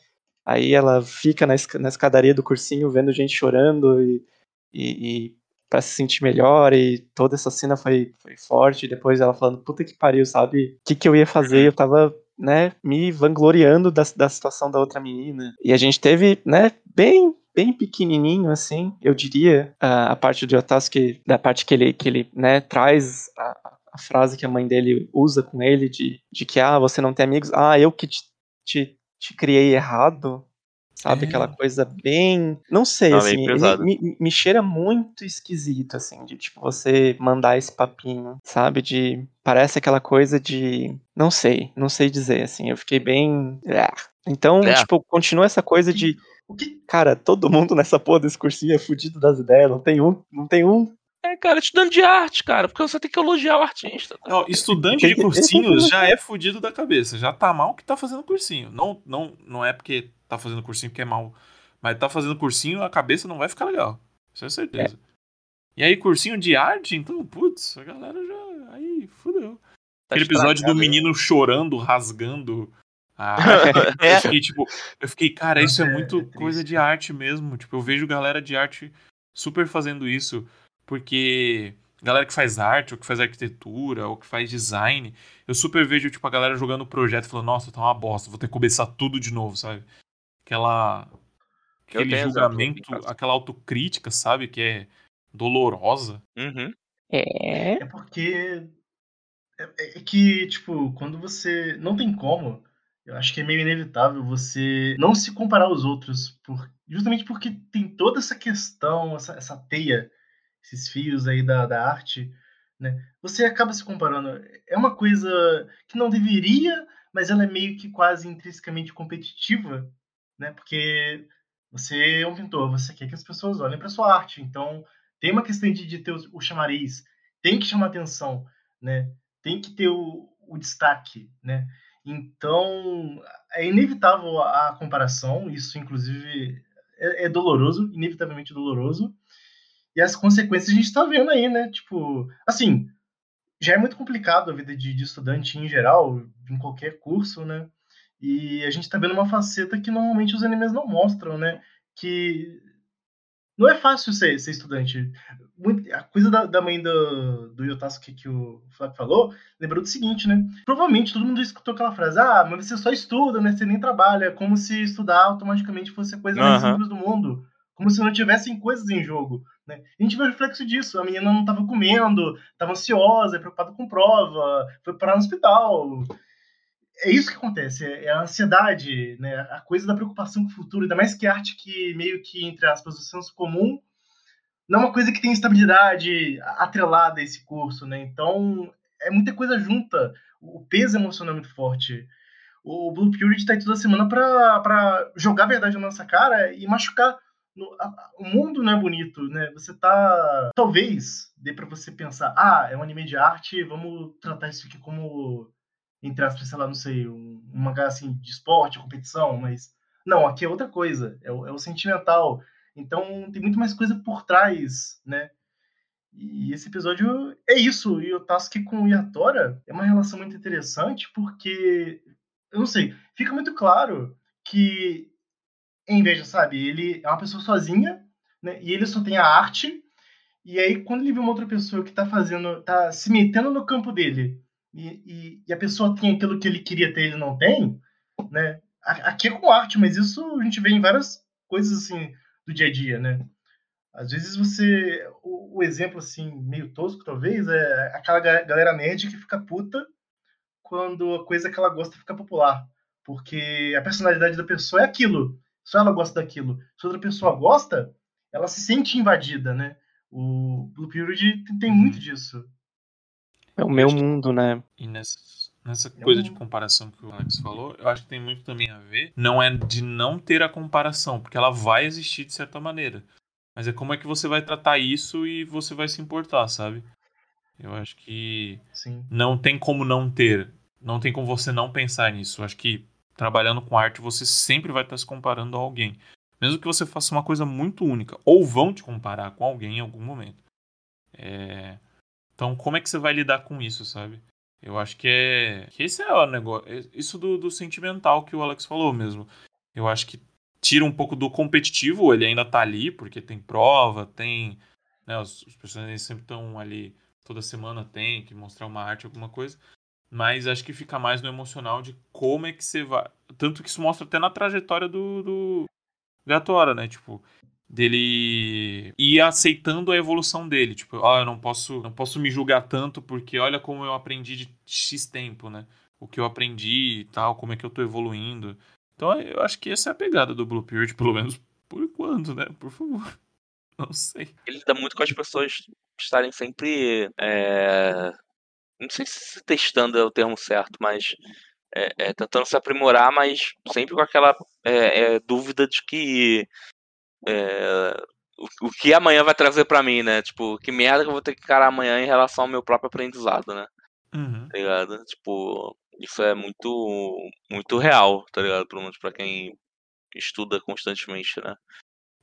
Aí ela fica na, esca- na escadaria do cursinho vendo gente chorando e, e, e pra se sentir melhor e toda essa cena foi, foi forte. E depois ela falando, puta que pariu, sabe? O que, que eu ia fazer? Eu tava, né, me vangloriando da, da situação da outra menina. E a gente teve, né, bem bem pequenininho assim, eu diria, a, a parte do Yotasuke, da parte que ele que ele, né, traz a, a frase que a mãe dele usa com ele de, de que ah, você não tem amigos, ah, eu que te, te, te criei errado. Sabe, É. aquela coisa bem. Não sei, bem assim. Me, me, me cheira muito esquisito, assim, de tipo, você mandar esse papinho, sabe? De. Parece aquela coisa de. Não sei, não sei dizer, assim. Eu fiquei bem. Ah. Então, É. tipo, continua essa coisa de. Cara, todo mundo nessa porra desse cursinho é fudido das ideias. Não tem um. Não tem um. É, cara, estudante de arte, cara, porque você tem que elogiar o artista. tá? Ó, estudante Tem de que- cursinho já é fudido da cabeça. Já tá mal que tá fazendo cursinho. Não, não, não é porque tá fazendo cursinho que é mal. Mas tá fazendo cursinho, a cabeça não vai ficar legal. Isso é certeza. E aí, cursinho de arte, então, putz, a galera já. Aí, fudeu. Tá Aquele episódio do estragado, menino chorando, rasgando. a Eu É. fiquei, tipo, eu fiquei, cara, isso é É, muito é coisa de arte mesmo. Tipo, eu vejo galera de arte super fazendo isso, porque galera que faz arte, ou que faz arquitetura, ou que faz design, eu super vejo, tipo, a galera jogando o projeto e falando, nossa, tá uma bosta, vou ter que começar tudo de novo, sabe? Aquela. Aquele julgamento, aquela autocrítica, sabe? Que é dolorosa. Uhum. É. É porque. É, é que, tipo, quando você. Não tem como. Eu acho que é meio inevitável você não se comparar aos outros. Por, justamente porque tem toda essa questão, essa, essa teia, esses fios aí da, da arte, né? Você acaba se comparando. É uma coisa que não deveria, mas ela é meio que quase intrinsecamente competitiva, né? Porque você é um pintor, você quer que as pessoas olhem para sua arte. Então, tem uma questão de, de ter o, o chamariz, tem que chamar atenção, né? Tem que ter o, o destaque, né? Então, é inevitável a, a comparação, isso inclusive é, é doloroso, inevitavelmente doloroso. E as consequências a gente está vendo aí, né? Tipo, assim, já é muito complicado a vida de, de estudante em geral, em qualquer curso, né? E a gente está vendo uma faceta que normalmente os animes não mostram, né? Que não é fácil ser, ser estudante. Muito- a coisa da, da mãe do, do Yotasuke que o Flávio falou, lembrou do seguinte, né? Provavelmente todo mundo escutou aquela frase, ah, mas você só estuda, né? Você nem trabalha, como se estudar automaticamente fosse a coisa mais Aham. simples do mundo. Como se não tivessem coisas em jogo, né? A gente vê o reflexo disso. A menina não estava comendo, estava ansiosa, preocupada com prova, foi parar no hospital. é isso que acontece, é, é a ansiedade, né? A coisa da preocupação com o futuro, ainda mais que arte que meio que, entre aspas, o senso comum, não é uma coisa que tem estabilidade atrelada a esse curso, né? Então, é muita coisa junta. O peso emocional é muito forte. O Blue Purity tá aí toda semana pra jogar a verdade na nossa cara e machucar. No, a, o mundo não é bonito, né? Você tá. Talvez dê pra você pensar, ah, é um anime de arte, vamos tratar isso aqui como entre aspas, sei lá, não sei, um, um mangá assim de esporte, competição, mas não, aqui é outra coisa, é o, é o sentimental. Então tem muito mais coisa por trás, né? E esse episódio é isso. E o Task com o Yatora é uma relação muito interessante porque, eu não sei, fica muito claro que, em vez de, sabe, ele é uma pessoa sozinha, né? E ele só tem a arte. E aí, quando ele vê uma outra pessoa que tá fazendo, tá se metendo no campo dele, e, e, e, a pessoa tem aquilo que ele queria ter e ele não tem, né? Aqui é com arte, mas isso a gente vê em várias coisas assim do dia a dia, né? Às vezes você. O, o exemplo, assim, meio tosco, talvez, é aquela galera nerd que fica puta quando a coisa que ela gosta fica popular. Porque a personalidade da pessoa é aquilo. Só ela gosta daquilo. Se outra pessoa gosta, ela se sente invadida, né? O Blue Period tem muito disso. É o meu mundo, né? E nessa, nessa coisa de comparação que o Alex falou, eu acho que tem muito também a ver. Não é de não ter a comparação, porque ela vai existir de certa maneira. Mas é como é que você vai tratar isso e você vai se importar, sabe? Eu acho que Sim. não tem como não ter. Não tem como você não pensar nisso. Eu acho que trabalhando com arte você sempre vai estar se comparando a alguém. Mesmo que você faça uma coisa muito única. Ou vão te comparar com alguém em algum momento. É... Então, como é que você vai lidar com isso, sabe? Eu acho que é. Que esse é o negócio. Isso do, do sentimental que o Alex falou mesmo. Eu acho que tira um pouco do competitivo, ele ainda tá ali, porque tem prova, tem. Né, os, os personagens sempre estão ali, toda semana tem que mostrar uma arte, alguma coisa. Mas acho que fica mais no emocional de como é que você vai. Tanto que isso mostra até na trajetória do, do Gatora, né? Tipo, dele ir aceitando a evolução dele, tipo, oh, eu não posso, não posso me julgar tanto porque olha como eu aprendi de X tempo, né? O que eu aprendi e tal, como é que eu tô evoluindo. Então eu acho que essa é a pegada do Blue Period, pelo menos por enquanto, né? Por favor. Não sei. Ele lida muito com as pessoas estarem sempre. É... Não sei se testando é o termo certo, mas é, é, tentando se aprimorar, mas sempre com aquela é, é dúvida de que é, o, o, que amanhã vai trazer para mim, né? Tipo, que merda que eu vou ter que encarar amanhã em relação ao meu próprio aprendizado, né? Uhum. Tá ligado? Tipo, isso é muito, muito real, tá ligado? Pelo menos pra quem estuda constantemente, né?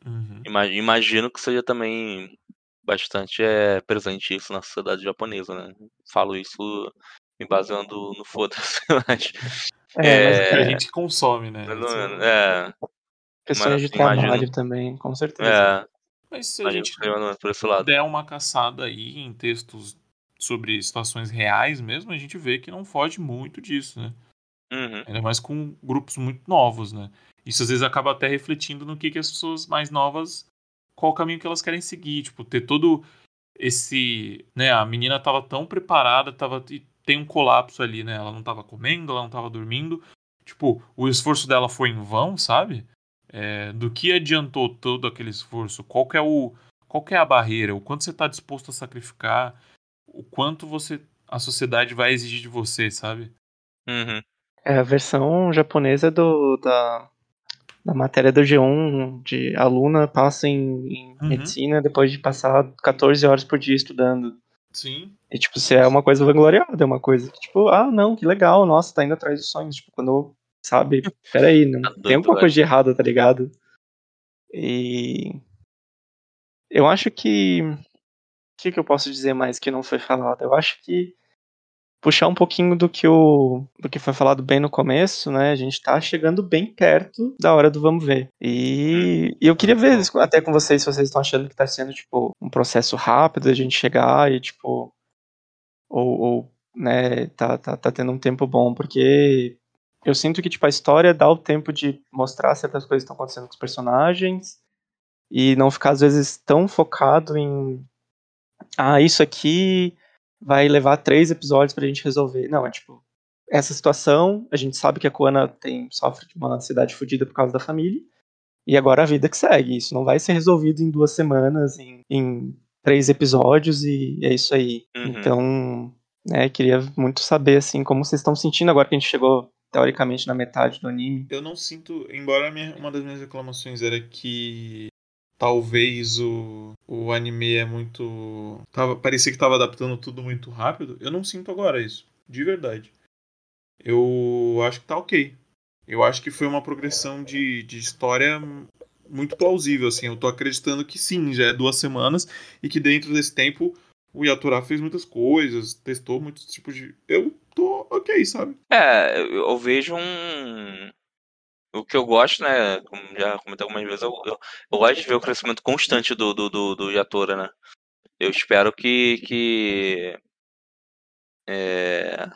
Uhum. Imagino que seja também bastante é, presente isso na sociedade japonesa, né? Falo isso me baseando no foda-se, mas. É, é, mas que a gente consome, né? É. Questões de trabalho imagino... também, com certeza. É. Mas se a gente por esse lado. der uma caçada aí em textos sobre situações reais mesmo, a gente vê que não foge muito disso, né? Uhum. Ainda mais com grupos muito novos, né? Isso às vezes acaba até refletindo no que, que as pessoas mais novas, qual o caminho que elas querem seguir. Tipo, ter todo esse. né? A menina tava tão preparada, tava. E tem um colapso ali, né? Ela não tava comendo, ela não tava dormindo. Tipo, o esforço dela foi em vão, sabe? É, do que adiantou todo aquele esforço? Qual é o qual é a barreira? O quanto você está disposto a sacrificar? O quanto você a sociedade vai exigir de você, sabe? Uhum. É a versão japonesa do da, da matéria do G1 de aluna passa em, em uhum. medicina depois de passar 14 horas por dia estudando. Sim. E, tipo, se é uma coisa vangloriada, é uma coisa que, tipo, ah, não, que legal, nossa, tá indo atrás dos sonhos. Tipo, quando sabe? Peraí, não tá tem alguma coisa de errado, tá ligado? E. Eu acho que. O que, que eu posso dizer mais que não foi falado? Eu acho que puxar um pouquinho do que o do que foi falado bem no começo, né? A gente tá chegando bem perto da hora do vamos ver. E, e eu queria ver até com vocês se vocês estão achando que tá sendo tipo um processo rápido a gente chegar e tipo ou, ou né, tá, tá, tá tendo um tempo bom, porque eu sinto que tipo a história dá o tempo de mostrar certas coisas que estão acontecendo com os personagens e não ficar às vezes tão focado em ah, isso aqui vai levar três episódios pra gente resolver. Não, é tipo, essa situação, a gente sabe que a Koana tem, sofre de uma ansiedade fodida por causa da família, e agora a vida que segue. Isso não vai ser resolvido em duas semanas, em, em três episódios, e é isso aí. Uhum. Então, né, queria muito saber, assim, como vocês estão sentindo agora que a gente chegou, teoricamente, na metade do anime. Eu não sinto, embora minha- uma das minhas reclamações era que talvez o, o anime é muito. Tava, parecia que estava adaptando tudo muito rápido. Eu não sinto agora isso, de verdade. Eu acho que tá ok. Eu acho que foi uma progressão de, de história muito plausível, assim. Eu tô acreditando que sim, já é duas semanas e que dentro desse tempo o Yatura fez muitas coisas, testou muitos tipos de. Eu tô ok, sabe? É, eu, eu vejo um. O que eu gosto, né? Como já comentei algumas vezes, eu, eu, eu gosto de ver o crescimento constante do, do, do, do Yatora, né? Eu espero que. que é,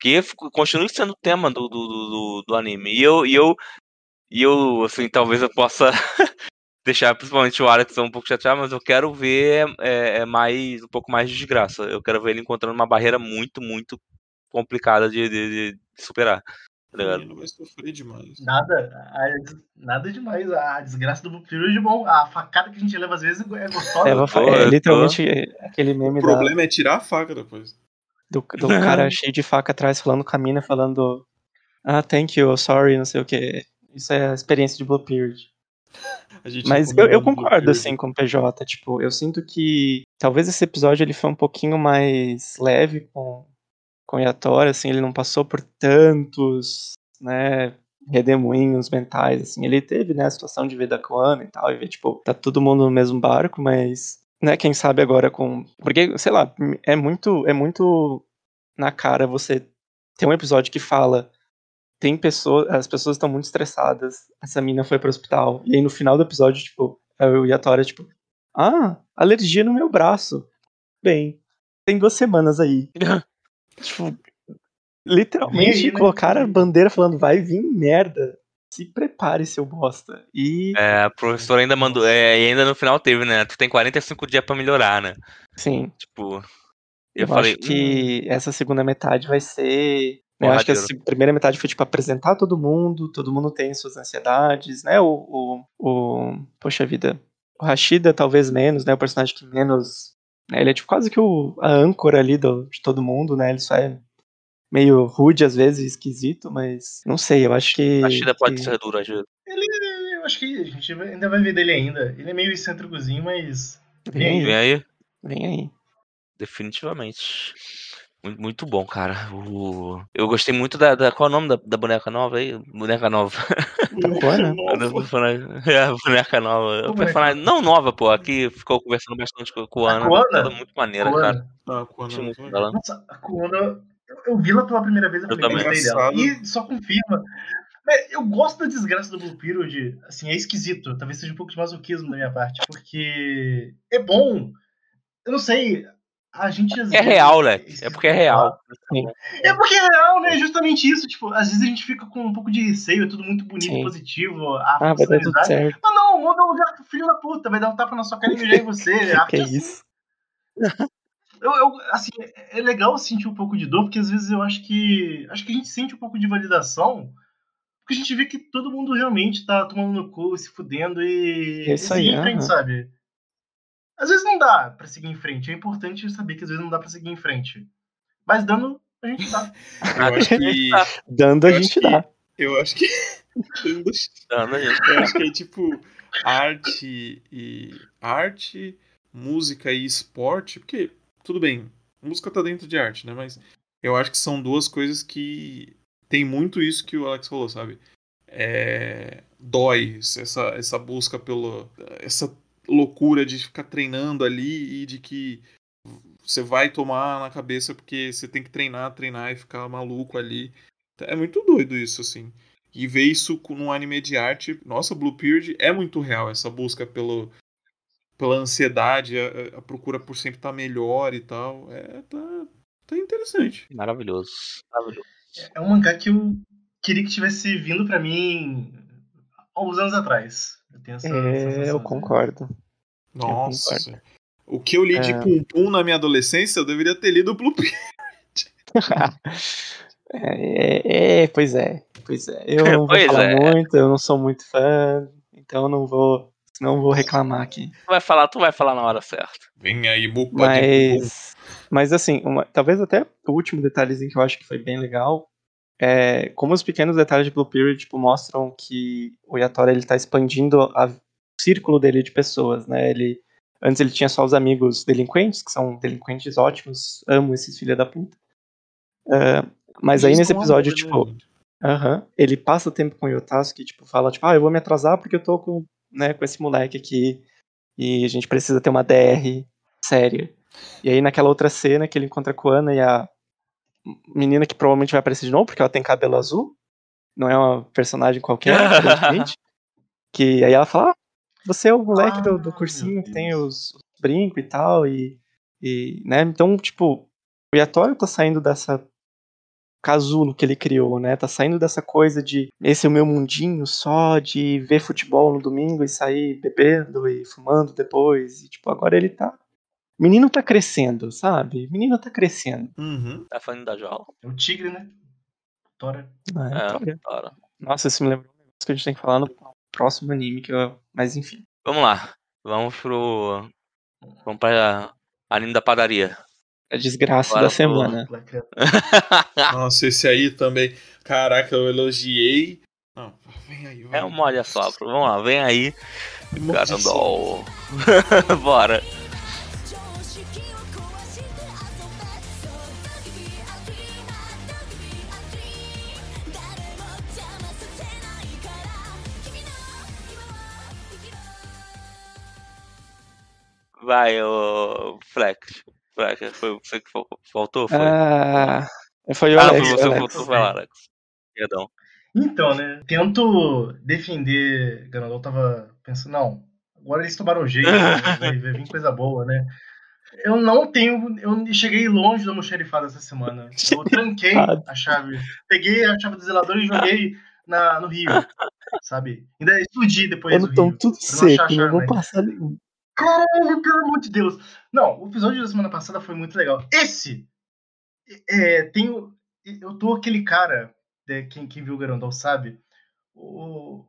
que continue sendo tema do, do, do, do- anime. E eu, e eu, e eu, assim, talvez eu possa deixar principalmente o Alex um pouco chateado, mas eu quero ver é, é, mais, um pouco mais de desgraça. Eu quero ver ele encontrando uma barreira muito, muito complicada de, de, de superar. O ligado? menino vai sofrer demais. Nada, a- nada demais. A desgraça do Blue Period é bom. A facada que a gente leva às vezes é gostosa. É, é eu literalmente aquele O meme da, problema é tirar a faca depois. do, do cara cheio de faca atrás falando com a mina, falando ah, thank you, sorry, não sei o que. Isso é a experiência de Blue Period. A gente Mas eu, eu concordo, assim, com o PJ. Tipo, eu sinto que talvez esse episódio ele foi um pouquinho mais leve com, com Yatora, assim, ele não passou por tantos, né, redemoinhos mentais, assim. Ele teve, né, a situação de ver da Koana e tal, e ver, tipo, tá todo mundo no mesmo barco, mas, né, quem sabe agora com... Porque, sei lá, é muito, é muito na cara você ter um episódio que fala tem pessoas, as pessoas estão muito estressadas. Essa mina foi pro hospital. E aí no final do episódio, tipo, eu e a Tora, tipo, ah, alergia no meu braço. Bem, tem duas semanas aí. tipo, literalmente né? colocaram a bandeira falando, vai vir merda. Se prepare, seu bosta. E, É, a professora ainda mandou. É, e ainda no final teve, né? Tu tem 45 dias pra melhorar, né? sim, Tipo. eu, Eu, falei. acho que essa segunda metade vai ser. né, Eu acho que a primeira metade foi, tipo, apresentar todo mundo, todo mundo tem suas ansiedades, né? O, o, o poxa vida, o Rashida talvez menos, né? O personagem que menos, ele é tipo quase que o, a âncora ali do, de todo mundo, né? Ele só é meio rude às vezes, esquisito, mas não sei, eu acho que... A Shida pode que- ser dura, às vezes. Ele, eu acho que a gente ainda vai ver dele ainda. Ele é meio excêntricozinho, mas. Vem aí, Vem aí. vem aí. Definitivamente. Muito, bom, cara. O... Eu gostei muito da, da- Qual é o nome da, da boneca nova aí? Boneca nova. boa, né? Personagem- É, a boneca nova. O Como personagem. Não nova, pô. Aqui ficou conversando bastante com, a A Ana. Koana? Toda muito maneira, cara. Koana. Ah, eu- dela. Nossa, a Koana. Eu, vi ela pela primeira vez, eu também. dela. E só confirma. É, Eu gosto da desgraça do Blue Period. Assim, é esquisito. Talvez seja um pouco de masoquismo da minha parte. Porque é bom. Eu não sei. A gente às É vezes- real, Leque. É porque é real. É porque é real, né? Justamente isso. Tipo, às vezes a gente fica com um pouco de receio, é tudo muito bonito Sim. e positivo. A Ah, vai dar tudo certo. Mas não, manda um lugar filho da puta, vai dar um tapa na sua cara e mijar em você. A Que é assim. isso? Eu, eu, assim, é é legal sentir um pouco de dor, porque às vezes eu acho que. Acho que a gente sente um pouco de validação, porque a gente vê que todo mundo realmente tá tomando no cu, se fudendo e. É isso aí, frente, sabe? Às vezes não dá pra seguir em frente. É importante saber que às vezes não dá pra seguir em frente. Mas dando, a gente dá. Eu acho que. Dando a Eu acho gente que- dá. Eu acho que. Ana, gente. Eu acho que é tipo arte e arte, música e esporte, porque tudo bem, música tá dentro de arte, né? Mas eu acho que são duas coisas que tem muito isso que o Alex falou, sabe? É, dói essa essa busca pelo essa loucura de ficar treinando ali e de que você vai tomar na cabeça porque você tem que treinar, treinar e ficar maluco ali. É muito doido isso, assim. E ver isso com- num anime de arte. Nossa, Blue Period é muito real, essa busca pelo, pela ansiedade, a, a procura por sempre estar melhor e tal. É, tá, tá interessante. Maravilhoso. Maravilhoso. É um mangá que eu queria que tivesse vindo pra mim há uns anos atrás. Eu tenho essa É, sensação. eu concordo. Nossa. concordo. O que eu li de É. Pum Pum na minha adolescência, eu deveria ter lido Blue Period. É, é, pois é. Pois é. Eu não vou falar é. muito, eu não sou muito fã, então eu não vou. Não vou reclamar aqui. Tu vai falar, tu vai falar na hora certa. Vem aí, de Bubu. Mas, mas assim, uma- talvez até o último detalhezinho que eu acho que foi bem legal é como os pequenos detalhes de Blue Period tipo, mostram que o Yatora ele tá expandindo a- o círculo dele de pessoas, né? Ele antes ele tinha só os amigos delinquentes, que são delinquentes ótimos, amo esses filha da puta. É, mas aí Eles nesse tão episódio, amor, tipo, né? Aham. Ele passa o tempo com o Yotasuke, tipo, fala, tipo, ah, eu vou me atrasar porque eu tô com, né, com esse moleque aqui e a gente precisa ter uma DR séria. E aí naquela outra cena que ele encontra com a Ana e a menina que provavelmente vai aparecer de novo, porque ela tem cabelo azul, não é uma personagem qualquer, aparentemente, que aí ela fala, ah, você é o moleque do, do Ah, cursinho que tem os, os brincos e tal, e, e, né, então, tipo, o Yatório tá saindo dessa casulo que ele criou, né? Tá saindo dessa coisa de esse é o meu mundinho só de ver futebol no domingo e sair bebendo e fumando depois. E tipo, agora ele tá. Menino tá crescendo, sabe? Menino tá crescendo. Uhum. Tá falando da Jola? É o tigre, né? Tora. né? É, Olha. bora. Nossa, isso me lembrou um negócio que a gente tem que falar no próximo anime, que eu... mas enfim. Vamos lá. Vamos pro. Vamos pra anime da padaria. A desgraça Bora da pro- semana. Cat. Nossa, esse aí também. Caraca, eu elogiei. Não, vem aí, vai. É uma olha só. Vamos lá, vem aí. Nossa, Garandol. Bora. Vai, ô. Flex. Flex, foi você que fal- faltou? Foi? Ah, foi o Ah, Alex. foi você que faltou. Vai lá, Alex. Perdão. Então, né? Tento defender. Ganondorf tava pensando, não, agora eles tomaram jeito, né, vai, vai vir coisa boa, né? Eu não tenho. Eu cheguei longe do almoxerifado essa semana. Eu tranquei a chave. Peguei a chave do zelador e joguei na, no rio. Sabe? Ainda explodi depois do estão rio. tudo pra não seco, não vou passar nenhum. Caralho, pelo amor de Deus. Não, o episódio da semana passada foi muito legal. Esse, é, tem o, eu tô aquele cara, né, quem, quem viu o Garandol sabe, o,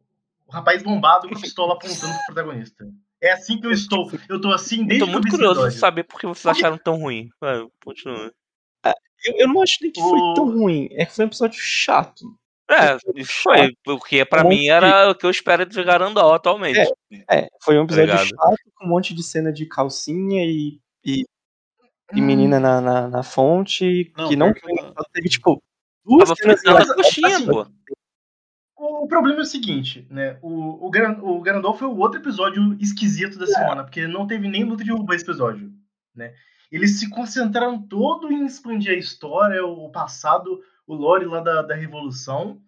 o rapaz bombado com a pistola apontando pro protagonista. É assim que eu estou. Eu tô assim Eu desde tô eu muito vi esse curioso de saber por que vocês acharam tão ruim. Vai, continua. Eu, eu não acho nem que foi tão ruim. É que foi um episódio chato. É, isso foi. Porque pra Um mim era o que eu espero de Garandol atualmente. É, foi um episódio ligado? chato com um monte de cena de calcinha e, e, e Hum. menina na, na, na fonte. Não, que não foi engraçado. Teve, tipo, duas Tava cenas fritando coxinha, pô. O, problema é o seguinte, né? O, o, Garan- o Garandol foi o outro episódio esquisito da semana, porque não teve nem luta de robô esse episódio, né? Eles se concentraram todo em expandir a história, o passado, o lore lá da, da Revolução,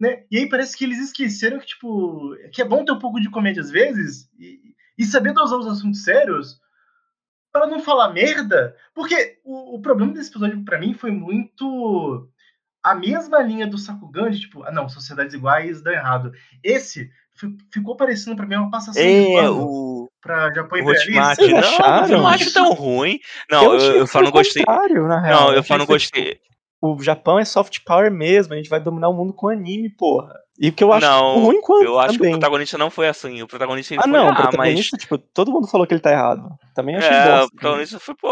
né? E aí parece que eles esqueceram que, tipo, que é bom ter um pouco de comédia às vezes e, e saber dosar os assuntos sérios para não falar merda, porque o, o problema desse episódio pra mim foi muito a mesma linha do Sakugan, de tipo, ah não, sociedades iguais dá errado. Esse fi- ficou parecendo pra mim uma passação de É, pano o. pra Japão imperialista. Hotmart. Vocês Não, acharam? eu não acho tão ruim. Não, eu, eu que só não gostei. na real. Não, eu achei só não gostei. O Japão é soft power mesmo, a gente vai dominar o mundo com anime, porra. E o que eu acho Não, ruim quanto Eu acho que o também. protagonista não foi assim. O protagonista ele Ah, foi, não, o ah, mas. protagonista, tipo, todo mundo falou que ele tá errado. Também achei É, o bosta. protagonista foi, pô.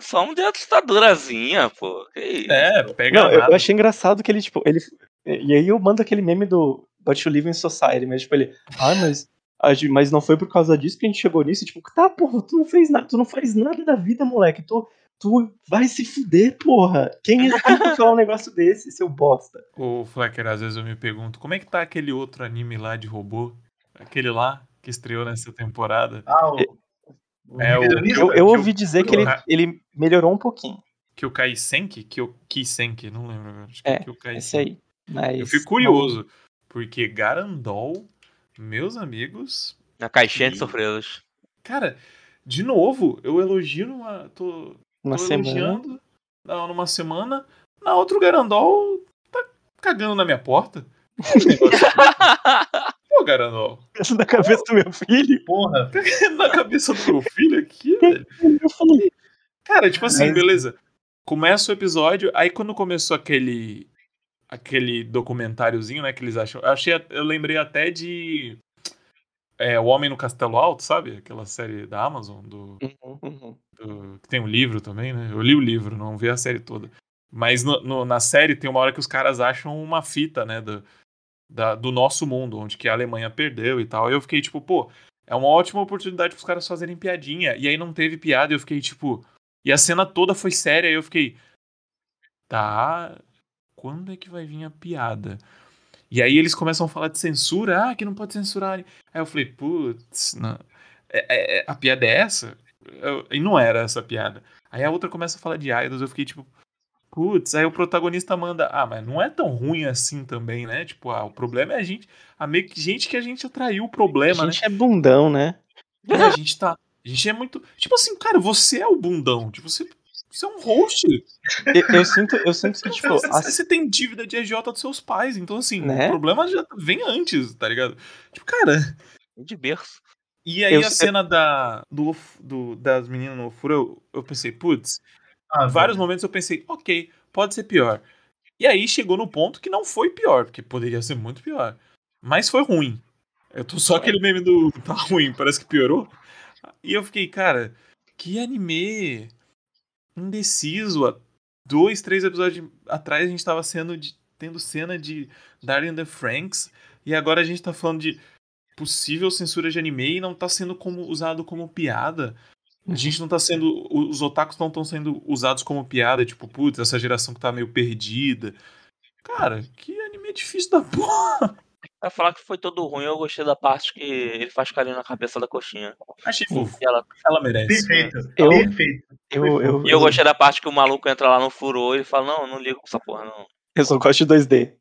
Só um ditadurazinha, pô. Que isso? É, pega Não, eu, achei engraçado que ele, tipo, ele. E aí eu mando aquele meme do But You Live in Society, mas tipo, ele. Ah, mas. Mas não foi por causa disso que a gente chegou nisso. Tipo, tá, porra, tu não fez nada, tu não faz nada da vida, moleque. Tu, tu vai se fuder, porra. Quem é pra falar um negócio desse, seu bosta? Ô, Flecker, às vezes eu me pergunto, como é que tá aquele outro anime lá de robô? Aquele lá que estreou nessa temporada? Ah, o, o É, o- Revisionista? Eu, eu que ouvi dizer que ele, ele melhorou um pouquinho. Kyokai Senki? Kyo, Kisenki, não lembro agora. Acho que É, Kyokai Esse aí. Mas, Eu fico curioso, porque Garandol, meus amigos, Na caixinha de E- surpresas. cara, de novo, eu elogio numa. Tô, Uma tô semana. não, numa semana, na outra o Garandol tá cagando na minha porta. Pô, Garandol, Isso na cabeça do meu filho. Porra, na cabeça do meu filho aqui, velho. Eu falei, Cara, tipo assim, Mas- beleza. começa o episódio, aí quando começou aquele aquele documentáriozinho, né, que eles acham, eu achei, eu lembrei até de é, O Homem no Castelo Alto, sabe? Aquela série da Amazon do, Uhum, uhum. do- que tem um livro também, né? Eu li o livro, não vi a série toda. Mas no- no- na série tem uma hora que os caras acham uma fita, né, do, da- do nosso mundo, onde que a Alemanha perdeu e tal. E eu fiquei tipo, pô, é uma ótima oportunidade pros caras fazerem piadinha. E aí não teve piada, e eu fiquei tipo. E a cena toda foi séria, e eu fiquei. Tá. Quando é que vai vir a piada? E aí eles começam a falar de censura, ah, que não pode censurar. Aí eu falei, putz, não. É- é- a piada é essa? Eu- e não era essa a piada. Aí a outra começa a falar de idols, eu fiquei tipo, putz, aí o protagonista manda, ah, mas não é tão ruim assim também, né? Tipo, ah, o problema é a gente, a meio que gente que a gente atraiu o A problema, gente é bundão, né? né? É, a gente tá, a gente é muito, tipo assim, cara, você é o bundão, tipo, você, você é um host, Eu, eu sinto, eu sinto que, tipo, você, você tem dívida de agiota dos seus pais, então assim, Né? o problema já vem antes, tá ligado? Tipo, cara, De berço. e aí Eu- a cena da, do, do- das meninas no ofuro, eu, eu pensei, putz, Ah, vários velho. momentos eu pensei, ok, pode ser pior. E aí chegou no ponto que não foi pior, porque poderia ser muito pior. Mas foi ruim. Eu tô só aquele meme do tá ruim, parece que piorou. E eu fiquei, cara, que anime indeciso. Há dois, três episódios atrás a gente tava sendo de- tendo cena de Darling in the Franks, e agora a gente tá falando de possível censura de anime e não tá sendo como, usado como piada. A gente não tá sendo. Os otakus não estão sendo usados como piada, tipo, putz, essa geração que tá meio perdida. Cara, que anime difícil da porra. Pra falar que foi todo ruim, eu gostei da parte que ele faz carinho na cabeça da coxinha. Achei fofo. Ela... Ela merece. Perfeito. Eu- Perfeito. eu, eu, e eu gostei da parte que o maluco entra lá no furô e ele fala, não, não ligo com essa porra, não. eu só gosto de 2D.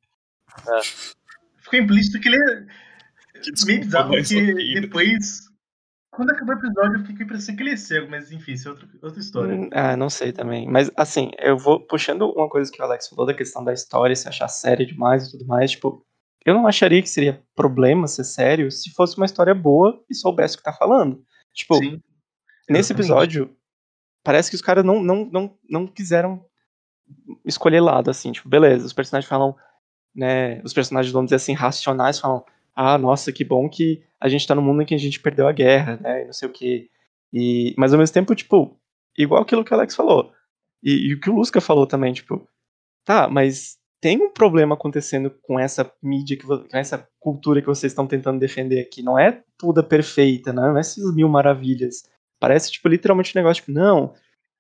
Ficou implícito que ele é Que desculpa, meio bizarro, porque depois. Quando acabou o episódio, eu fiquei com a impressão que ele é cego, mas enfim, isso é outra, outra história. Hum, Ah, não sei também. Mas, assim, eu vou puxando uma coisa que o Alex falou da questão da história, se achar séria demais e tudo mais. Tipo, eu não acharia que seria problema ser sério se fosse uma história boa e soubesse o que tá falando. Tipo, Sim. nesse episódio, parece que os caras não, não, não, não quiseram escolher lado, assim. Tipo, beleza, os personagens falam, né? Os personagens, vamos dizer assim, racionais falam, ah, nossa, que bom que a gente tá num mundo em que a gente perdeu a guerra, né? E não sei o quê. E, mas ao mesmo tempo, tipo, igual aquilo que o Alex falou. E, e o que o Lusca falou também, tipo, tá, mas tem um problema acontecendo com essa mídia, que, com essa cultura que vocês estão tentando defender aqui. Não é toda perfeita, né? não é essas mil maravilhas. Parece, tipo, literalmente um negócio, tipo, não,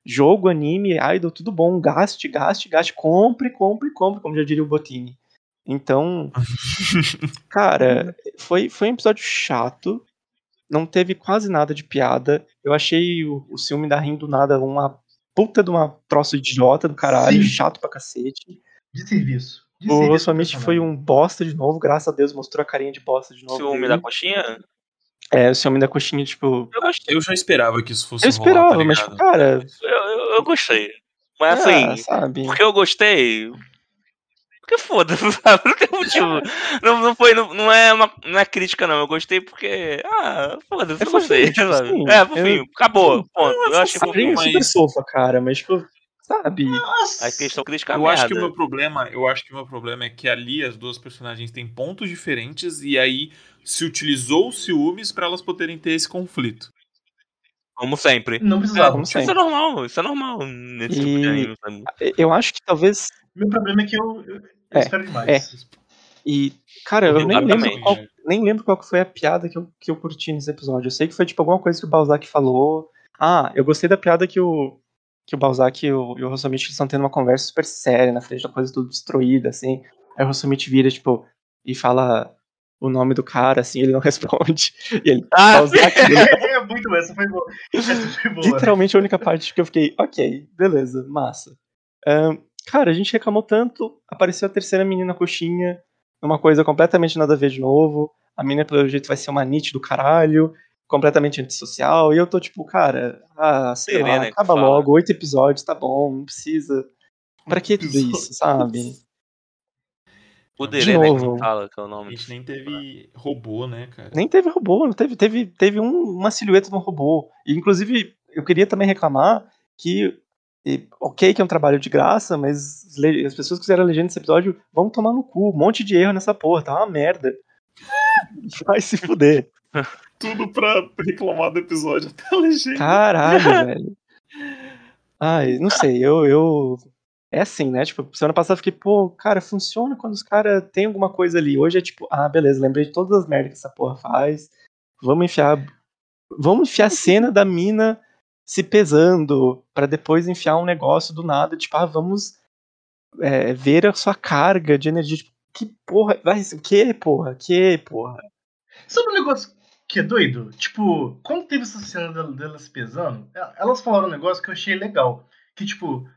jogo, anime, idol, tudo bom, gaste, gaste, gaste, compre, compre, compre, como já diria o Botini. Então, cara, foi, foi um episódio chato, não teve quase nada de piada. Eu achei o, o ciúme da Rin do nada uma puta de uma troço idiota do caralho, Sim. chato pra cacete. De serviço. De O pro foi um bosta de novo, graças a Deus mostrou a carinha de bosta de novo. Ciúme da coxinha, É, o ciúme da coxinha, tipo. eu gostei. Eu já esperava que isso fosse Eu rolar, esperava, tá mas, tipo, cara. Eu, eu, eu gostei. Mas ah, assim, sabe? porque eu gostei. Porque foda-se, sabe? Não tem motivo. Não, não foi, não, não, é uma, não é crítica, não. Eu gostei porque. Ah, foda-se, É eu gostei. fofinho, tipo sabe? assim, é, fofinho. eu- Acabou. Ponto. É Eu achei fofinho. é mas- super fofa, cara, mas, tipo, sabe? Nossa! A questão crítica é Eu merda. acho que o meu problema, eu acho que o meu problema é que ali as duas personagens têm pontos diferentes e aí se utilizou os ciúmes pra elas poderem ter esse conflito. Como sempre. Não precisava. como Isso é sempre. normal, isso é normal nesse tipo de E- anime, sabe? Eu acho que talvez. Meu problema é que eu, eu, eu É, espero demais. E, cara, eu nem Exatamente. lembro, qual, nem lembro qual foi a piada que eu, que eu curti nesse episódio. Eu sei que foi tipo alguma coisa que o Balzac falou. Ah, eu gostei da piada que o, que o Balzac e o, e o Rossomich estão tendo uma conversa super séria na frente da coisa tudo destruída, assim. Aí o Rossomich vira, tipo, e fala o nome do cara, assim, ele não responde. E ele, Ah, Balzac, é muito essa foi boa. Essa foi boa. literalmente a única parte que eu fiquei, ok, beleza, massa. Ahn, cara, a gente reclamou tanto, apareceu a terceira menina coxinha, uma coisa completamente nada a ver de novo. A menina, pelo jeito, vai ser uma nit do caralho, completamente antissocial. E eu tô tipo, cara, ah, sei Serena lá, que acaba logo, oito episódios, tá bom, não precisa. Pra que tudo isso, sabe? O De Dere, né, novo. que fala que é o A nome. gente nem teve robô, né, cara? Nem teve robô, não teve, teve, teve um- uma silhueta de um robô. E, inclusive, eu queria também reclamar que E ok que é um trabalho de graça, mas as pessoas que fizeram a legenda desse episódio vão tomar no cu. Um monte de erro nessa porra, tá uma merda. Vai se fuder. Tudo pra reclamar do episódio até a legenda. Caralho, velho. Ai, não sei, eu, eu. É assim, né? Tipo, semana passada eu fiquei, pô, cara, funciona quando os caras têm alguma coisa ali. Hoje é tipo, ah, beleza, lembrei de todas as merdas que essa porra faz. Vamos enfiar. Vamos enfiar a cena da mina se pesando, pra depois enfiar um negócio do nada, tipo, ah, vamos é, ver a sua carga de energia. Tipo, que porra. Vai, que porra? Que porra? Sabe um negócio que é doido? Tipo, quando teve essa cena del- delas pesando, el- elas falaram um negócio que eu achei legal. Que, tipo,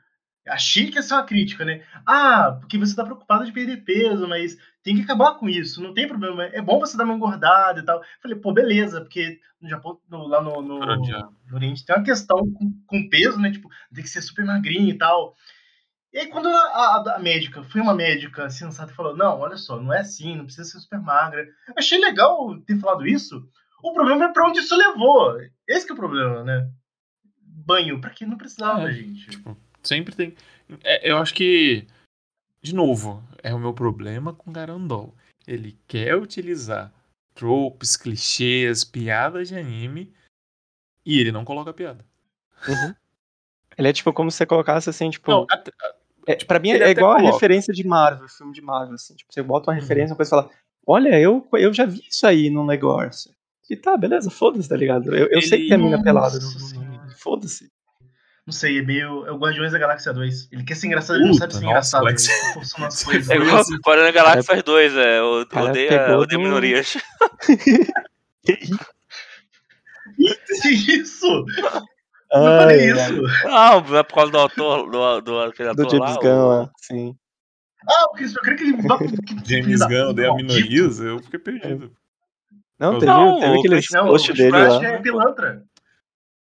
achei que ia ser uma crítica, né? Ah, porque você tá preocupado de perder peso, mas tem que acabar com isso, não tem problema. É bom você dar uma engordada e tal. Falei, pô, beleza, porque no Japão, no- lá no, no, é? no Oriente tem uma questão com, com peso, né? Tipo, tem que ser super magrinho e tal. E aí, quando a, a- a médica, foi uma médica sensata e falou: Não, olha só, não é assim, não precisa ser super magra. Eu achei legal ter falado isso. O problema é pra onde isso levou. Esse que é o problema, né? Banho, pra quem não precisava, É, gente. Tipo, sempre tem. é, eu acho que. De novo, é o meu problema com Garandol. Ele quer utilizar tropes, clichês, piadas de anime e ele não coloca piada. Ele é tipo como se você colocasse assim, tipo. Não, até- É, pra mim Ele é igual a coloca. referência de Marvel, filme de Marvel, assim. Tipo, você bota uma Uhum. referência, uma coisa e fala, olha, eu, eu já vi isso aí num negócio. E tá, beleza, foda-se, tá ligado? Eu, eu sei que tem a mina pelada. Foda-se. Não sei, é meio. É o Guardiões da Galáxia 2. Ele quer ser engraçado, ele não sabe ser nossa, engraçado. Alex. Ele. É igual assim. Guardiões da Galáxia 2, é. o- cara Odeia, odeia do- minorias. Que isso? Eu Ai, falei isso. Não, não é por causa do autor, do, do aquele Do ator James lá. Gunn, o- lá, sim. Ah, o Chris, eu creio que ele. que- que- James Gunn odeia maldito. minorias, eu fiquei perdido. Não, Não, teve, teve o Não, o posts dele Splash lá. é pilantra.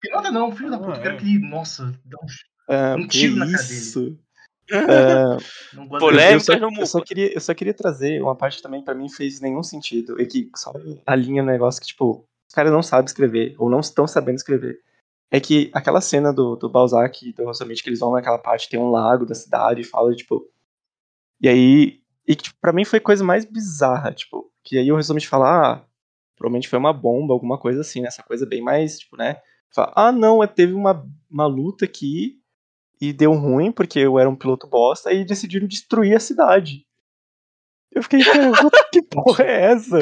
Pilantra não, filho da Ah, puta. Eu é. quero que ele, nossa, dá um, Ah, um que tiro na cara isso. Ah, não gosto Polêmica. eu, só, eu, queria, eu só queria trazer uma parte que também pra mim fez nenhum sentido. É que só a linha no negócio que, tipo, os caras não sabem escrever, ou não estão sabendo escrever. É que aquela cena do, do Balzac e do Rosamund que eles vão naquela parte, tem um lago da cidade e fala, tipo. E aí. E que, tipo, pra mim foi coisa mais bizarra, tipo. Que aí o Rosamund fala, ah, provavelmente foi uma bomba, alguma coisa assim, né? Essa coisa bem mais, tipo, né? Fala, ah, não, é, teve uma, uma luta aqui e deu ruim porque eu era um piloto bosta e decidiram destruir a cidade. Eu fiquei, que porra é essa?